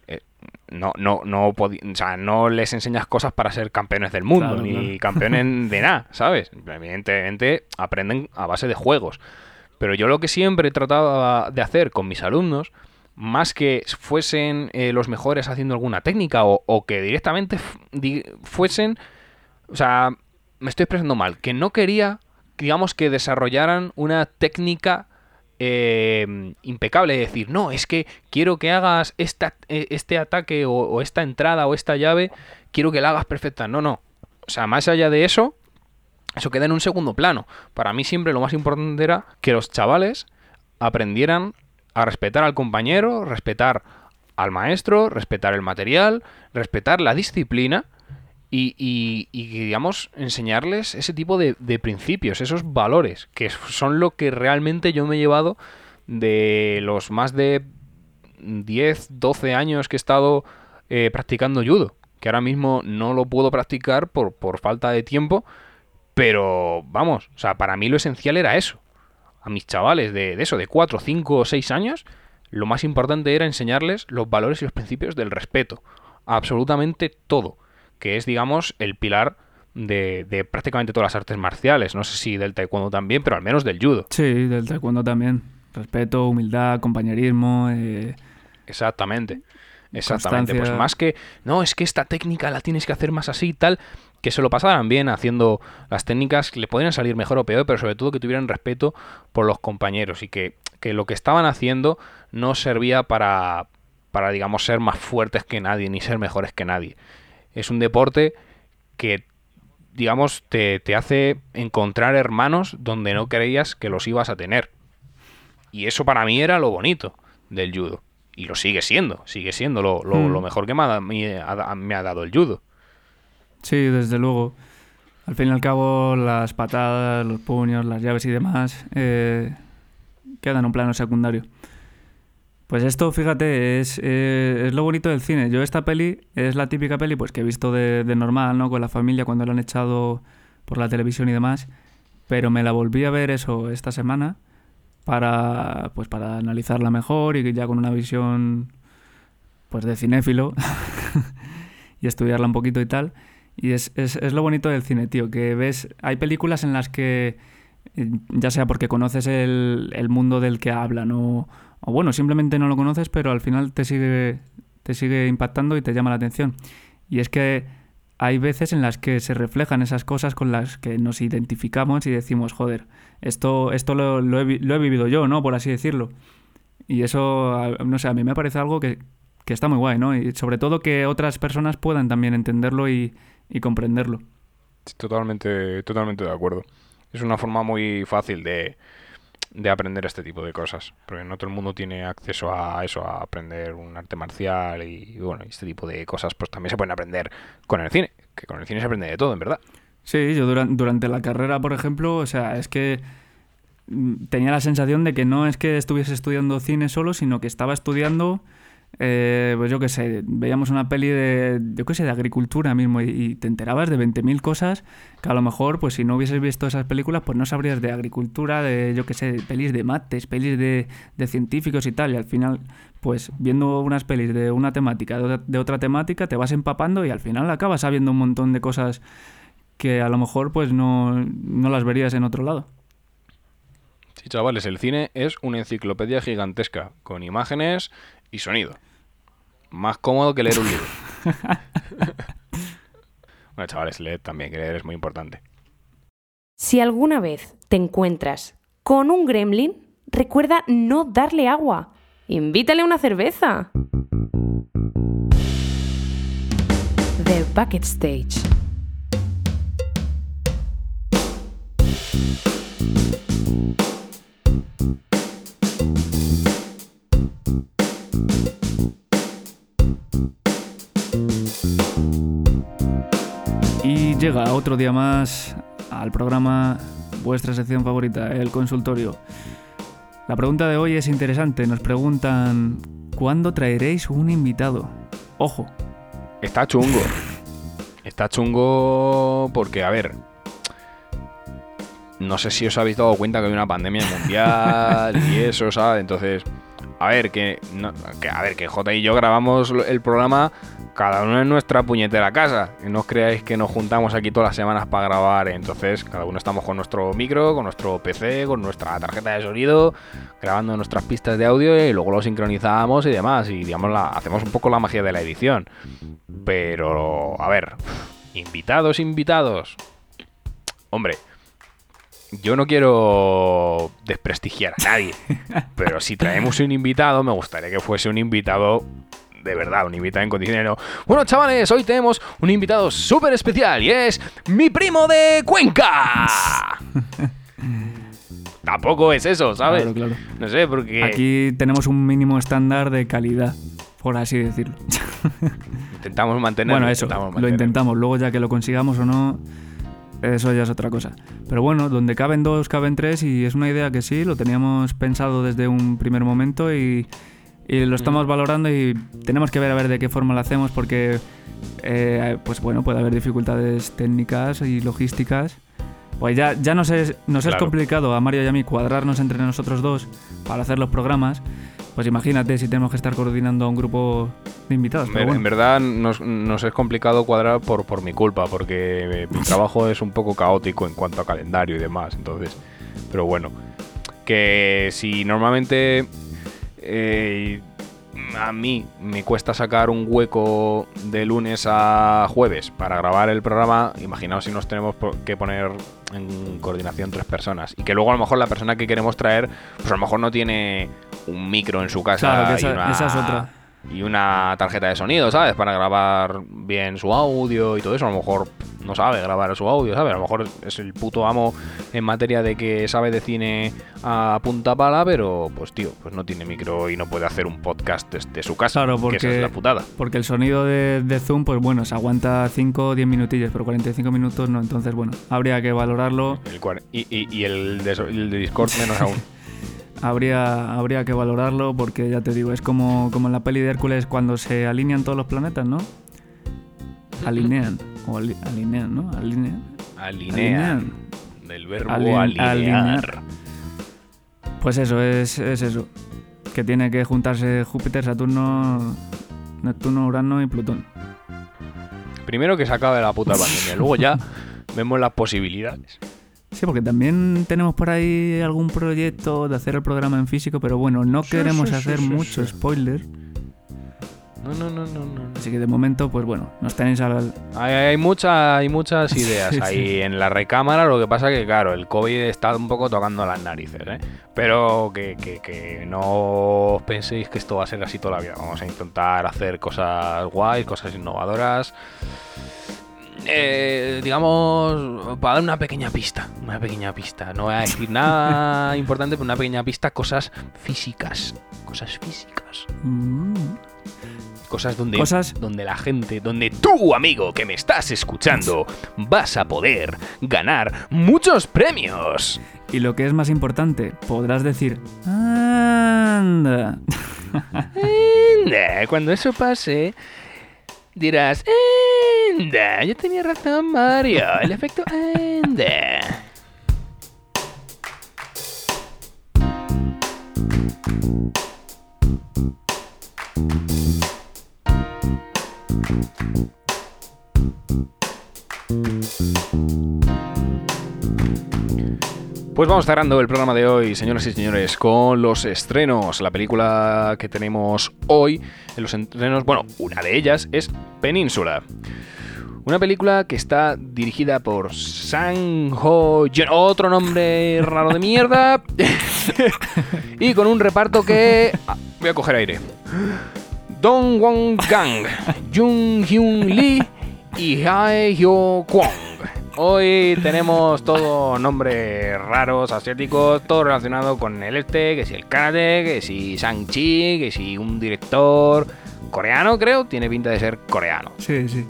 eh, no, no, no, o sea, no les enseñas cosas para ser campeones del mundo, Claro, ni campeones de nada, ¿sabes? Evidentemente aprenden a base de juegos. Pero yo lo que siempre he tratado de hacer con mis alumnos, más que fuesen eh, los mejores haciendo alguna técnica o, o que directamente fuesen, o sea, me estoy expresando mal, que no quería digamos que desarrollaran una técnica eh, impecable de decir, no, es que quiero que hagas esta, e, este ataque o, o esta entrada o esta llave, quiero que la hagas perfecta. No, no. O sea, más allá de eso, eso queda en un segundo plano. Para mí siempre lo más importante era que los chavales aprendieran a respetar al compañero, respetar al maestro, respetar el material, respetar la disciplina y, y- y, digamos, enseñarles ese tipo de, de principios, esos valores, que son lo que realmente yo me he llevado de los más de 10, 12 años que he estado eh, practicando judo, que ahora mismo no lo puedo practicar por, por falta de tiempo, pero vamos, o sea, para mí lo esencial era eso. A mis chavales de, de eso, de 4, 5 o 6 años, lo más importante era enseñarles los valores y los principios del respeto. absolutamente todo. Que es, digamos, el pilar de, de prácticamente todas las artes marciales. No sé si del taekwondo también, pero al menos del judo. Sí, del taekwondo también. Respeto, humildad, compañerismo. eh, Exactamente. Exactamente. Pues más que, no, es que esta técnica la tienes que hacer más así y tal, que se lo pasaran bien haciendo las técnicas que le podrían salir mejor o peor, pero sobre todo que tuvieran respeto por los compañeros y que, que lo que estaban haciendo no servía para, para, digamos, ser más fuertes que nadie ni ser mejores que nadie. Es un deporte que, digamos, te, te hace encontrar hermanos donde no creías que los ibas a tener. Y eso para mí era lo bonito del judo. Y lo sigue siendo, sigue siendo lo, lo- Mm. lo mejor que me ha, da- me ha- me ha dado el judo. Sí, desde luego. Al fin y al cabo, las patadas, los puños, las llaves y demás eh, quedan en un plano secundario. Pues esto, fíjate, es, eh, es lo bonito del cine. Yo esta peli es la típica peli pues que he visto de, de normal, ¿no? Con la familia cuando lo han echado por la televisión y demás. Pero me la volví a ver eso esta semana para, pues para analizarla mejor y ya con una visión pues de cinéfilo y estudiarla un poquito y tal. Y es, es, es lo bonito del cine, tío, que ves, hay películas en las que, eh, ya sea porque conoces el, el mundo del que hablan o, o bueno, simplemente no lo conoces, pero al final te sigue, te sigue impactando y te llama la atención. Y es que hay veces en las que se reflejan esas cosas con las que nos identificamos y decimos, joder, esto, esto lo, lo he, lo he vivido yo, ¿no? Por así decirlo. Y eso, no sé, a mí me parece algo que, que está muy guay, ¿no? Y sobre todo que otras personas puedan también entenderlo y, y comprenderlo. Totalmente, totalmente de acuerdo. Es una forma muy fácil de, de aprender este tipo de cosas. Porque no todo el mundo tiene acceso a eso, a aprender un arte marcial y bueno, este tipo de cosas pues también se pueden aprender con el cine. Que con el cine se aprende de todo, en verdad. Sí, yo duran- durante la carrera, por ejemplo, o sea, es que mm, tenía la sensación de que no es que estuviese estudiando cine solo, sino que estaba estudiando, eh, pues yo qué sé, veíamos una peli de, yo qué sé, de agricultura mismo y, te enterabas de 20.000 cosas que a lo mejor, pues si no hubieses visto esas películas, pues no sabrías de agricultura, de, yo qué sé, pelis de mates, pelis de, de científicos y tal, y al final, pues viendo unas pelis de una temática, de otra, de otra temática, te vas empapando y al final acabas sabiendo un montón de cosas que a lo mejor pues no, no las verías en otro lado. Sí, chavales, el cine es una enciclopedia gigantesca, con imágenes y sonido. Más cómodo que leer un libro. bueno, chavales, leed también, que leer es muy importante. Si alguna vez te encuentras con un gremlin, recuerda no darle agua. Invítale una cerveza. The Bucket Stage. Llega otro día más al programa vuestra sección favorita, el consultorio. La pregunta de hoy es interesante. Nos preguntan, ¿cuándo traeréis un invitado? Ojo, Está chungo. Está chungo porque, a ver. No sé si os habéis dado cuenta que hay una pandemia mundial y eso, ¿sabes? Entonces, a ver, que, a ver, que J y yo grabamos el programa cada uno en nuestra puñetera casa. Y no os creáis que nos juntamos aquí todas las semanas para grabar. Entonces, cada uno estamos con nuestro micro, con nuestro PC, con nuestra tarjeta de sonido, grabando nuestras pistas de audio y luego lo sincronizamos y demás. Y digamos, la, hacemos un poco la magia de la edición. Pero, a ver, invitados, invitados. Hombre, yo no quiero desprestigiar a nadie, pero si traemos un invitado, me gustaría que fuese un invitado de verdad, un invitado en condiciones. no. Bueno, chavales, hoy tenemos un invitado súper especial y es mi primo de Cuenca. Tampoco es eso, ¿sabes? Claro, claro. No sé, porque Aquí tenemos un mínimo estándar de calidad, por así decirlo. intentamos mantenerlo. bueno, eso, intentamos lo mantenerlo. intentamos. Luego ya que lo consigamos o no, eso ya es otra cosa. Pero bueno, donde caben dos, caben tres y es una idea que sí, lo teníamos pensado desde un primer momento y, y lo estamos valorando y tenemos que ver a ver de qué forma lo hacemos porque, eh, pues bueno, puede haber dificultades técnicas y logísticas. Pues ya, ya nos, es, nos es complicado a Mario y a mí cuadrarnos entre nosotros dos para hacer los programas. Pues imagínate si tenemos que estar coordinando a un grupo de invitados. En, Pero ver- bueno. en verdad nos, nos es complicado cuadrar por, por mi culpa, porque mi trabajo es un poco caótico en cuanto a calendario y demás. Entonces, pero bueno, que si normalmente eh, a mí me cuesta sacar un hueco de lunes a jueves para grabar el programa, imaginaos si nos tenemos que poner en coordinación tres personas y que luego a lo mejor la persona que queremos traer, pues a lo mejor no tiene un micro en su casa Claro, que y esa- una- esa es otra. Y una tarjeta de sonido, ¿sabes? Para grabar bien su audio y todo eso. A lo mejor no sabe grabar su audio, ¿sabes? A lo mejor es el puto amo en materia de que sabe de cine a punta pala, pero pues tío, pues no tiene micro y no puede hacer un podcast desde su casa. Claro, que porque, esa es la putada. porque el sonido de, de Zoom, pues bueno, se aguanta 5 o 10 minutillos, pero 45 minutos no. Entonces, bueno, habría que valorarlo. El y, y- y el, de, el de Discord menos aún. Habría, habría que valorarlo porque ya te digo, es como, como en la peli de Hércules cuando se alinean todos los planetas, ¿no? Alinean. O ali- alinean, ¿no? Alinean. Alinea. Del verbo Alin- alinear. alinear. Pues eso, es, es eso. Que tiene que juntarse Júpiter, Saturno, Neptuno, Urano y Plutón. Primero que se acabe la puta pandemia, luego ya vemos las posibilidades. Sí, porque también tenemos por ahí algún proyecto de hacer el programa en físico, pero bueno, no Sí, queremos sí, hacer sí, mucho spoiler. No, no, no, no, no. Así que de momento, pues bueno, nos tenéis al... Hay, hay, mucha- hay muchas ideas ahí en la recámara, lo que pasa que, claro, el COVID está un poco tocando las narices, ¿eh? Pero que, que- que no os penséis que esto va a ser así toda la vida. Vamos a intentar hacer cosas guays, cosas innovadoras. Eh, digamos, para dar una pequeña pista, una pequeña pista. No voy a decir nada importante, pero una pequeña pista, cosas físicas. Cosas físicas. Mm, Cosas donde, Cosas- donde la gente, donde tú, amigo, que me estás escuchando, vas a poder ganar muchos premios. Y lo que es más importante, podrás decir... Anda. Anda, cuando eso pase, dirás, anda, yo tenía razón, Mario, el efecto anda. Pues vamos cerrando el programa de hoy, señoras y señores, con los estrenos. La película que tenemos hoy en los estrenos, bueno, una de ellas es Península. Una película que está dirigida por Sang Ho otro nombre raro de mierda, y con un reparto que... ah, voy a coger aire. Dong Won Gang, Jung Hyun Lee y Hae Hyo Kwon. Hoy tenemos todo nombres raros, asiáticos, todo relacionado con el este, que si el karate, que si Shang-Chi, que si un director coreano, creo, tiene pinta de ser coreano. Sí, sí.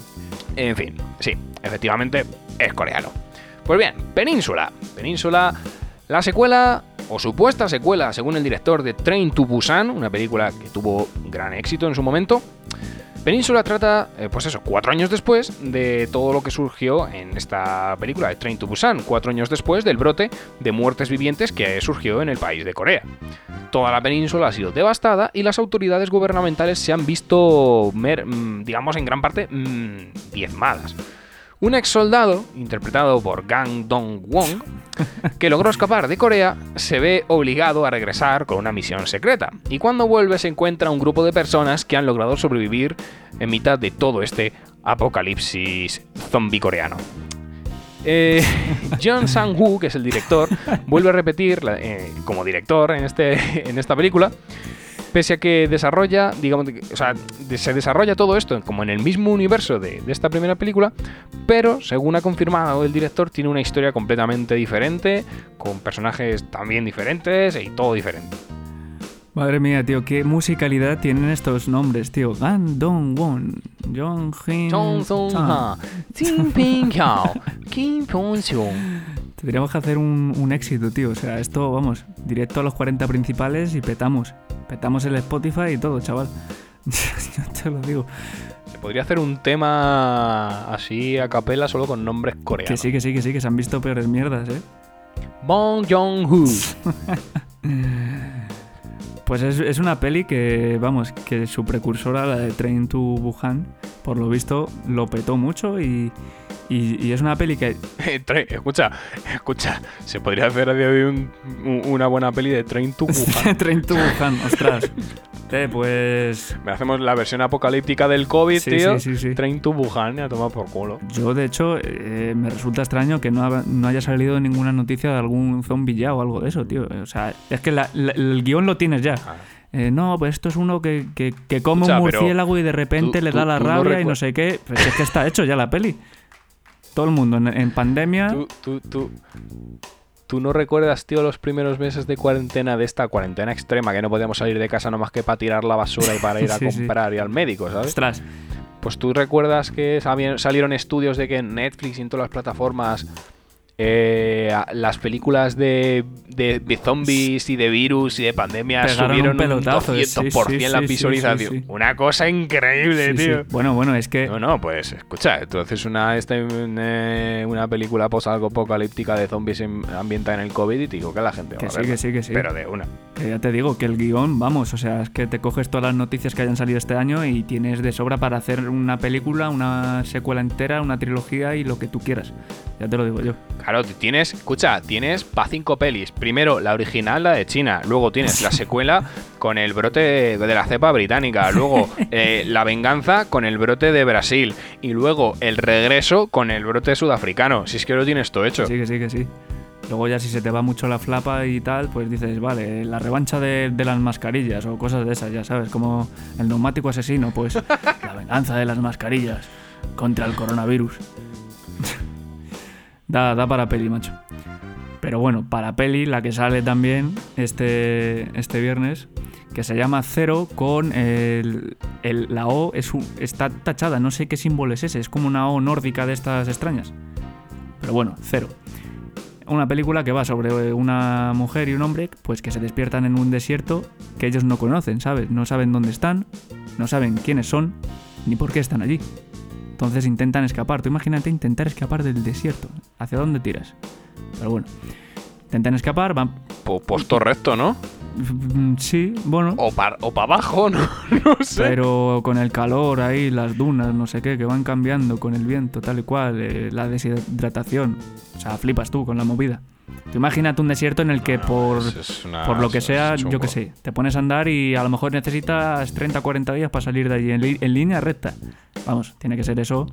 En fin, sí, efectivamente es coreano. Pues bien, Península. Península, la secuela o supuesta secuela, según el director de Train to Busan, una película que tuvo gran éxito en su momento. Península trata, eh, pues eso, cuatro años después de todo lo que surgió en esta película de Train to Busan, cuatro años después del brote de muertes vivientes que surgió en el país de Corea. Toda la península ha sido devastada y las autoridades gubernamentales se han visto, mm, digamos, en gran parte mm, diezmadas. Un ex soldado, interpretado por Gang Dong-won, que logró escapar de Corea, se ve obligado a regresar con una misión secreta. Y cuando vuelve se encuentra un grupo de personas que han logrado sobrevivir en mitad de todo este apocalipsis zombie coreano. Eh, John Sang-woo, que es el director, vuelve a repetir eh, como director en, este, en esta película, pese a que desarrolla, digamos, o sea, se desarrolla todo esto como en el mismo universo de, de esta primera película, pero según ha confirmado el director, tiene una historia completamente diferente, con personajes también diferentes y todo diferente. Madre mía, tío, qué musicalidad tienen estos nombres, tío. Gan Dong Won, Jong Hin Chong Song. Ha, Jin Ping Yao, Kim Pong. Tendríamos que hacer un, un éxito, tío. O sea, esto, vamos, directo a los 40 principales y petamos. Petamos el Spotify y todo, chaval. Yo te lo digo. Se podría hacer un tema así a capela solo con nombres coreanos. Que sí, que sí, que sí, que se han visto peores mierdas, ¿eh? Bong Joon-ho. Pues es, es una peli que, vamos, que su precursora, la de Train to Busan, por lo visto, lo petó mucho y, y- y es una peli que... Escucha, escucha. Se podría hacer a día de hoy un- un- una buena peli de Train to Busan. Train to Busan, ostras. Eh, pues Me hacemos la versión apocalíptica del COVID, Sí, tío. sí, sí, sí. Train to Wuhan, a tomar por culo. yo, de hecho, eh, me resulta extraño que no, ha- no haya salido ninguna noticia de algún zombie ya o algo de eso, tío. O sea, es que la- la- el guion lo tienes ya. Ah. Eh, no, pues esto es uno que, que- que come Escucha, un murciélago y de repente tú- le da la tú rabia y no sé qué. Pues es que está hecho ya la peli. Todo el mundo en, en pandemia. Tú, tú, tú, tú no recuerdas, tío, los primeros meses de cuarentena, de esta cuarentena extrema, que no podíamos salir de casa nomás que para tirar la basura y para ir a Sí, sí. comprar y al médico, ¿sabes? Ostras, Pues tú recuerdas que salieron estudios de que en Netflix y en todas las plataformas eh, las películas de, de- de zombies y de virus y de pandemias un subieron un, pelotazo, eh, 200% sí, sí, la visualización. sí. Una cosa increíble, tío. Bueno, bueno, es que. No, no, pues escucha, entonces una, esta, eh, una película post-apocalíptica de zombies en- ambientada en el COVID y te digo que la gente va Que a sí, verla. que sí, que sí. Pero de una. Que ya te digo que el guion, vamos, o sea, es que te coges todas las noticias que hayan salido este año y tienes de sobra para hacer una película, una secuela entera, una trilogía y lo que tú quieras. Ya te lo digo yo. Claro, t- tienes, escucha, tienes pa' cinco pelis. Primero la original, la de China. Luego tienes la secuela con el brote de la cepa británica. Luego eh, la venganza con el brote de Brasil. Y luego el regreso con el brote sudafricano. Si es que lo tienes todo hecho. Sí, que sí, que sí. Luego ya si se te va mucho la flapa y tal, pues dices, vale, la revancha de, de las mascarillas o cosas de esas, ya sabes, como el neumático asesino, pues la venganza de las mascarillas contra el coronavirus. Da, da para peli, macho. Pero bueno, para peli, la que sale también este, este viernes, que se llama Cero con el, la O es un- está tachada, no sé qué símbolo es ese, es como una O nórdica de estas extrañas. Pero bueno, Cero. Una película que va sobre una mujer y un hombre pues que se despiertan en un desierto que ellos no conocen, ¿sabes? No saben dónde están, no saben quiénes son, ni por qué están allí. Entonces intentan escapar. Tú imagínate intentar escapar del desierto. ¿Hacia dónde tiras? Pero bueno. Intentan escapar, van... Po- Posto recto, ¿no? Mm, Sí, bueno. O para o pa abajo, no, no sé. Pero con el calor ahí, las dunas, no sé qué, que van cambiando con el viento, tal y cual, eh, la deshidratación. O sea, flipas tú con la movida. Tú imagínate un desierto en el que por, Es- es una- por lo que sea, yo qué sé, te pones a andar y a lo mejor necesitas 30 40 días para salir de allí en línea recta. Vamos, tiene que ser eso.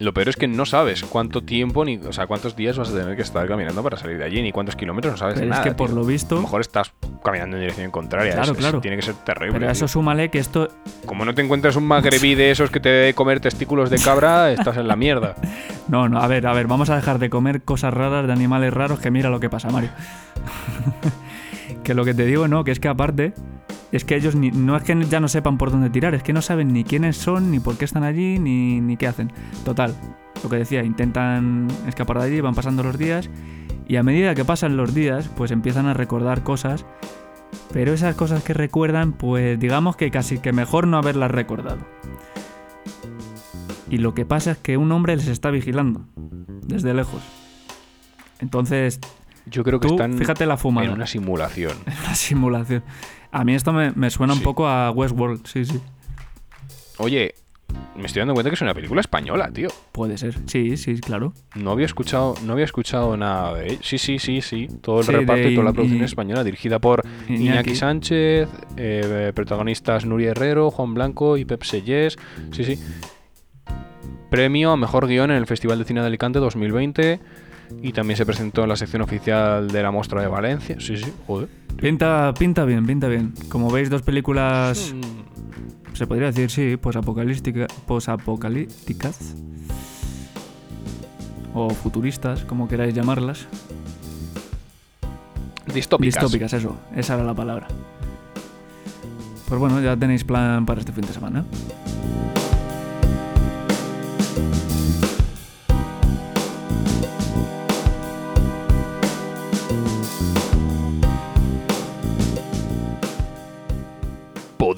Lo peor es que no sabes cuánto tiempo, ni, o sea, cuántos días vas a tener que estar caminando para salir de allí, ni cuántos kilómetros, no sabes Pero de es nada. que por tío. lo A lo visto... mejor estás caminando en dirección contraria. Claro, es- es- claro. tiene que ser terrible. Pero a eso tío. súmale que esto... Como no te encuentras un magrebí de esos que te debe comer testículos de cabra, estás en la mierda. No, no, a ver, a ver, vamos a dejar de comer cosas raras de animales raros que mira lo que pasa, Mario. que lo que te digo, no, que es que aparte, es que ellos ni- no es que ya no sepan por dónde tirar, es que no saben ni quiénes son, ni por qué están allí, ni, ni qué hacen. Total, lo que decía, intentan escapar de allí, van pasando los días, y a medida que pasan los días, pues empiezan a recordar cosas, pero esas cosas que recuerdan, pues digamos que casi que mejor no haberlas recordado. Y lo que pasa es que un hombre les está vigilando desde lejos. Entonces, Yo creo que tú, están fíjate la fumada, en una simulación. la simulación. A mí esto me, me suena un poco a Westworld, sí, sí. Oye, me estoy dando cuenta que es una película española, tío. Puede ser. Sí, sí, claro. No había escuchado, no había escuchado nada de ello. Sí, sí, sí, sí. Todo el Sí, reparto de y toda la producción española, dirigida por Iñaki, Iñaki. Sánchez, eh, protagonistas Nuria Herrero, Juan Blanco y Pep Sellés. Sí, sí. Premio a Mejor Guión en el Festival de Cine de Alicante 2020. Y también se presentó en la sección oficial de la Mostra de Valencia. Sí, sí, joder. Pinta, pinta bien, pinta bien. Como veis, dos películas, Mm, se podría decir, sí, posapocalíptica- posapocalípticas. O futuristas, como queráis llamarlas. Distópicas. Distópicas, eso. Esa era la palabra. Pues bueno, ya tenéis plan para este fin de semana.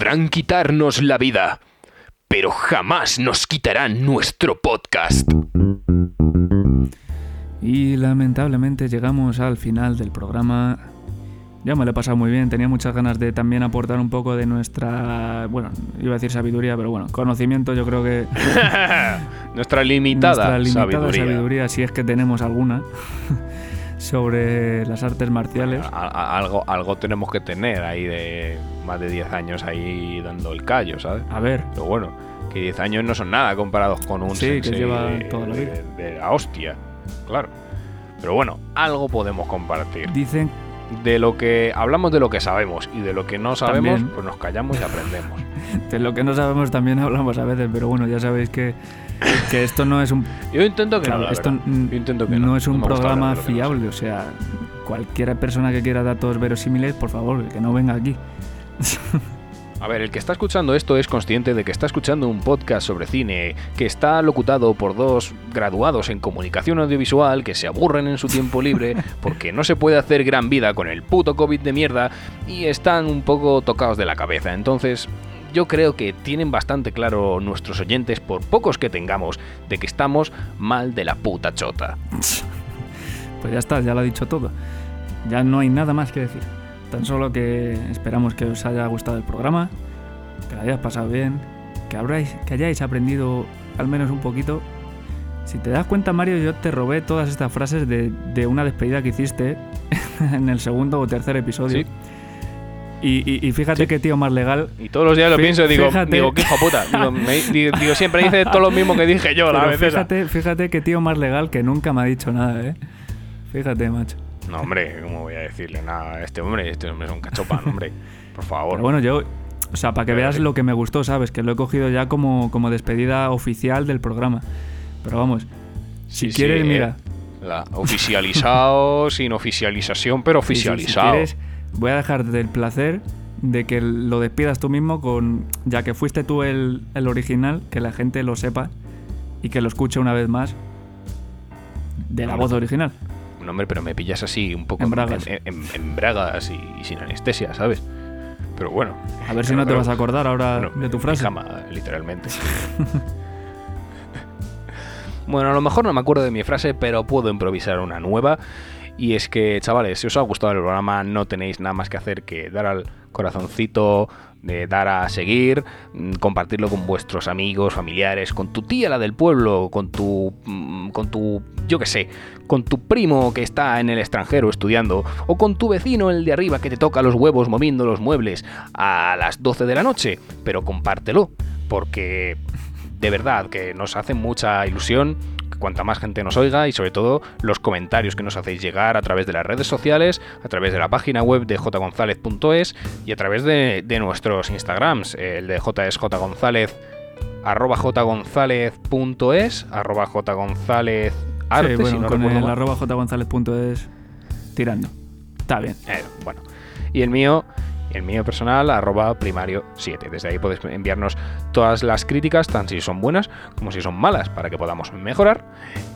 Podrán quitarnos la vida, pero jamás nos quitarán nuestro podcast. Y lamentablemente llegamos al final del programa. Ya me lo he pasado muy bien, tenía muchas ganas de también aportar un poco de nuestra, bueno, iba a decir sabiduría, pero bueno, conocimiento yo creo que Nuestra limitada, nuestra limitada sabiduría. sabiduría, si es que tenemos alguna, sobre las artes marciales. Algo, algo tenemos que tener ahí de más de 10 años ahí dando el callo, ¿sabes? A ver, Pero bueno, que 10 años no son nada comparados con un Sí, que lleva de, toda la vida. de- de la hostia, claro. Pero bueno, algo podemos compartir. dicen De lo que hablamos de lo que sabemos y de lo que no sabemos, También. pues nos callamos y aprendemos. de lo que no sabemos también hablamos a veces, pero bueno, ya sabéis que, que esto no es un Yo intento que Claro, no. la esto Yo intento que no, no. es un No programa que no sé. fiable, o sea, cualquier persona que quiera datos verosímiles, por favor, que no venga aquí. A ver, el que está escuchando esto es consciente de que está escuchando un podcast sobre cine, que está locutado por dos graduados en comunicación audiovisual que se aburren en su tiempo libre porque no se puede hacer gran vida con el puto COVID de mierda y están un poco tocados de la cabeza. Entonces, yo creo que tienen bastante claro nuestros oyentes, por pocos que tengamos, de que estamos mal de la puta chota. Pues ya está, ya lo ha dicho todo. Ya no hay nada más que decir. Tan solo que esperamos que os haya gustado el programa, que lo hayáis pasado bien, que, habráis, que hayáis aprendido al menos un poquito. Si te das cuenta, Mario, yo te robé todas estas frases de, de una despedida que hiciste en el segundo o tercer episodio. Sí. Y, y- y fíjate Sí. qué tío más legal. Y todos los días lo Fí- pienso y digo, fíjate. digo, qué hijo puta. Digo, me- digo, siempre dice todo lo mismo que dije yo la vez esa. fíjate, fíjate qué tío más legal que nunca me ha dicho nada, ¿eh? Fíjate, macho. No, hombre, ¿cómo voy a decirle nada a este hombre? Este hombre es un cachopán, hombre. Por favor. Pero bueno, yo, o sea, para que veas lo que me gustó, ¿sabes? Que lo he cogido ya como, como despedida oficial del programa. Pero vamos, si Sí, sí, quieres, eh, mira, la- oficializado, sin oficialización, pero sí, sí, si oficializado. quieres, voy a dejarte el placer de que lo despidas tú mismo con, ya que fuiste tú el, el original, que la gente lo sepa y que lo escuche una vez más de la voz original. Pero me pillas así un poco En bragas. en, en- en bragas y, y sin anestesia, ¿sabes? Pero bueno. A ver si no te vas a acordar ahora bueno, de tu frase. pijama, literalmente. bueno, a lo mejor no me acuerdo de mi frase, pero puedo improvisar una nueva. Y es que, chavales, si os ha gustado el programa, no tenéis nada más que hacer que dar al corazoncito, de dar a seguir, mm, compartirlo con vuestros amigos, familiares, con tu tía, la del pueblo, con tu. mm, con tu. yo qué sé, con tu primo que está en el extranjero estudiando, o con tu vecino, el de arriba, que te toca los huevos moviendo los muebles a las 12 de la noche. Pero compártelo, porque de verdad que nos hace mucha ilusión cuanta más gente nos oiga y sobre todo los comentarios que nos hacéis llegar a través de las redes sociales, a través de la página web de jgonzalez.es y a través de, de nuestros Instagrams. El de J es jgonzalez arroba jgonzalez.es arroba jgonzalez arte, sí, bueno, si no con recuerdo el mal. arroba jgonzalez.es tirando. Está bien. Eh, bueno. Y el mío, el mío personal, arroba primario 7. Desde ahí podéis enviarnos todas las críticas, tan si son buenas como si son malas, para que podamos mejorar.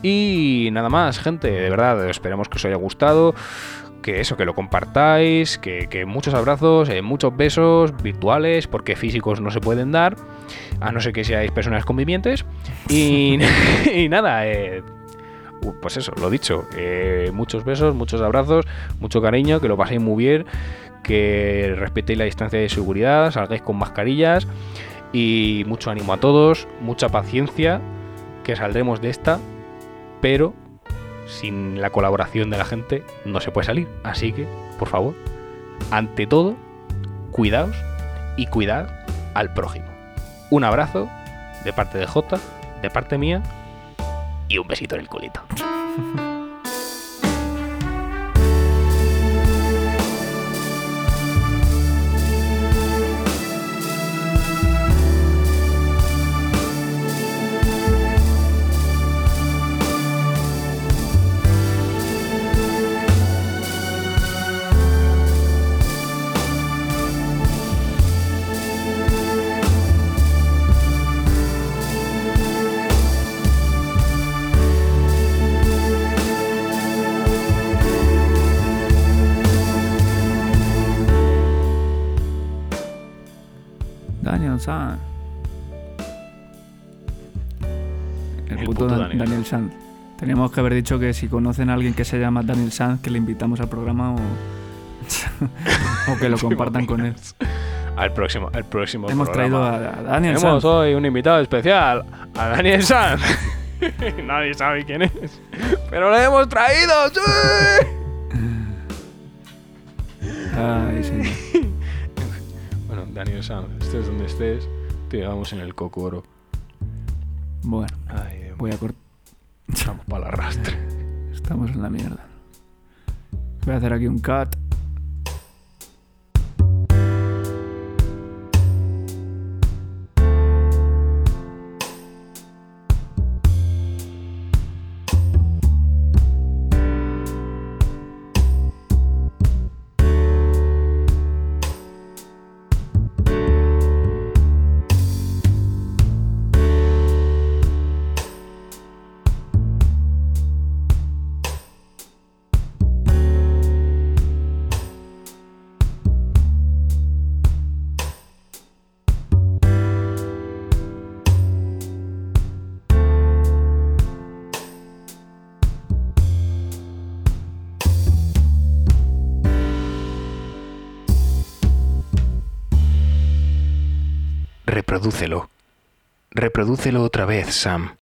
Y nada más, gente, de verdad, esperemos que os haya gustado. Que eso, que lo compartáis, que, que muchos abrazos, eh, muchos besos virtuales, porque físicos no se pueden dar, a no ser que seáis personas convivientes. Y, y nada, eh, pues eso, lo dicho, eh, muchos besos, muchos abrazos, mucho cariño, que lo paséis muy bien, que respetéis la distancia de seguridad, salgáis con mascarillas y mucho ánimo a todos, mucha paciencia, que saldremos de esta, pero sin la colaboración de la gente no se puede salir. Así que, por favor, ante todo, cuidaos y cuidad al prójimo. Un abrazo de parte de J, de parte mía y un besito en el culito. El, El puto, puto Dan- Daniel Daniel, Sanz. Teníamos que haber dicho que si conocen a alguien que se llama Daniel Sanz, que le invitamos al programa o, o que lo compartan con él. Al próximo, al próximo Hemos traído programa. a, a Daniel Tenemos Sanz. hoy un invitado especial, a Daniel Sanz. Nadie sabe quién es. Pero lo hemos traído, ¡sí! Ay, señor. Daniel Sanz, estés donde estés, te llevamos en el cocoro. Bueno, Ay, voy a cortar. vamos para el arrastre. Estamos en la mierda. Voy a hacer aquí un cut. Reprodúcelo. Otra vez, Sam.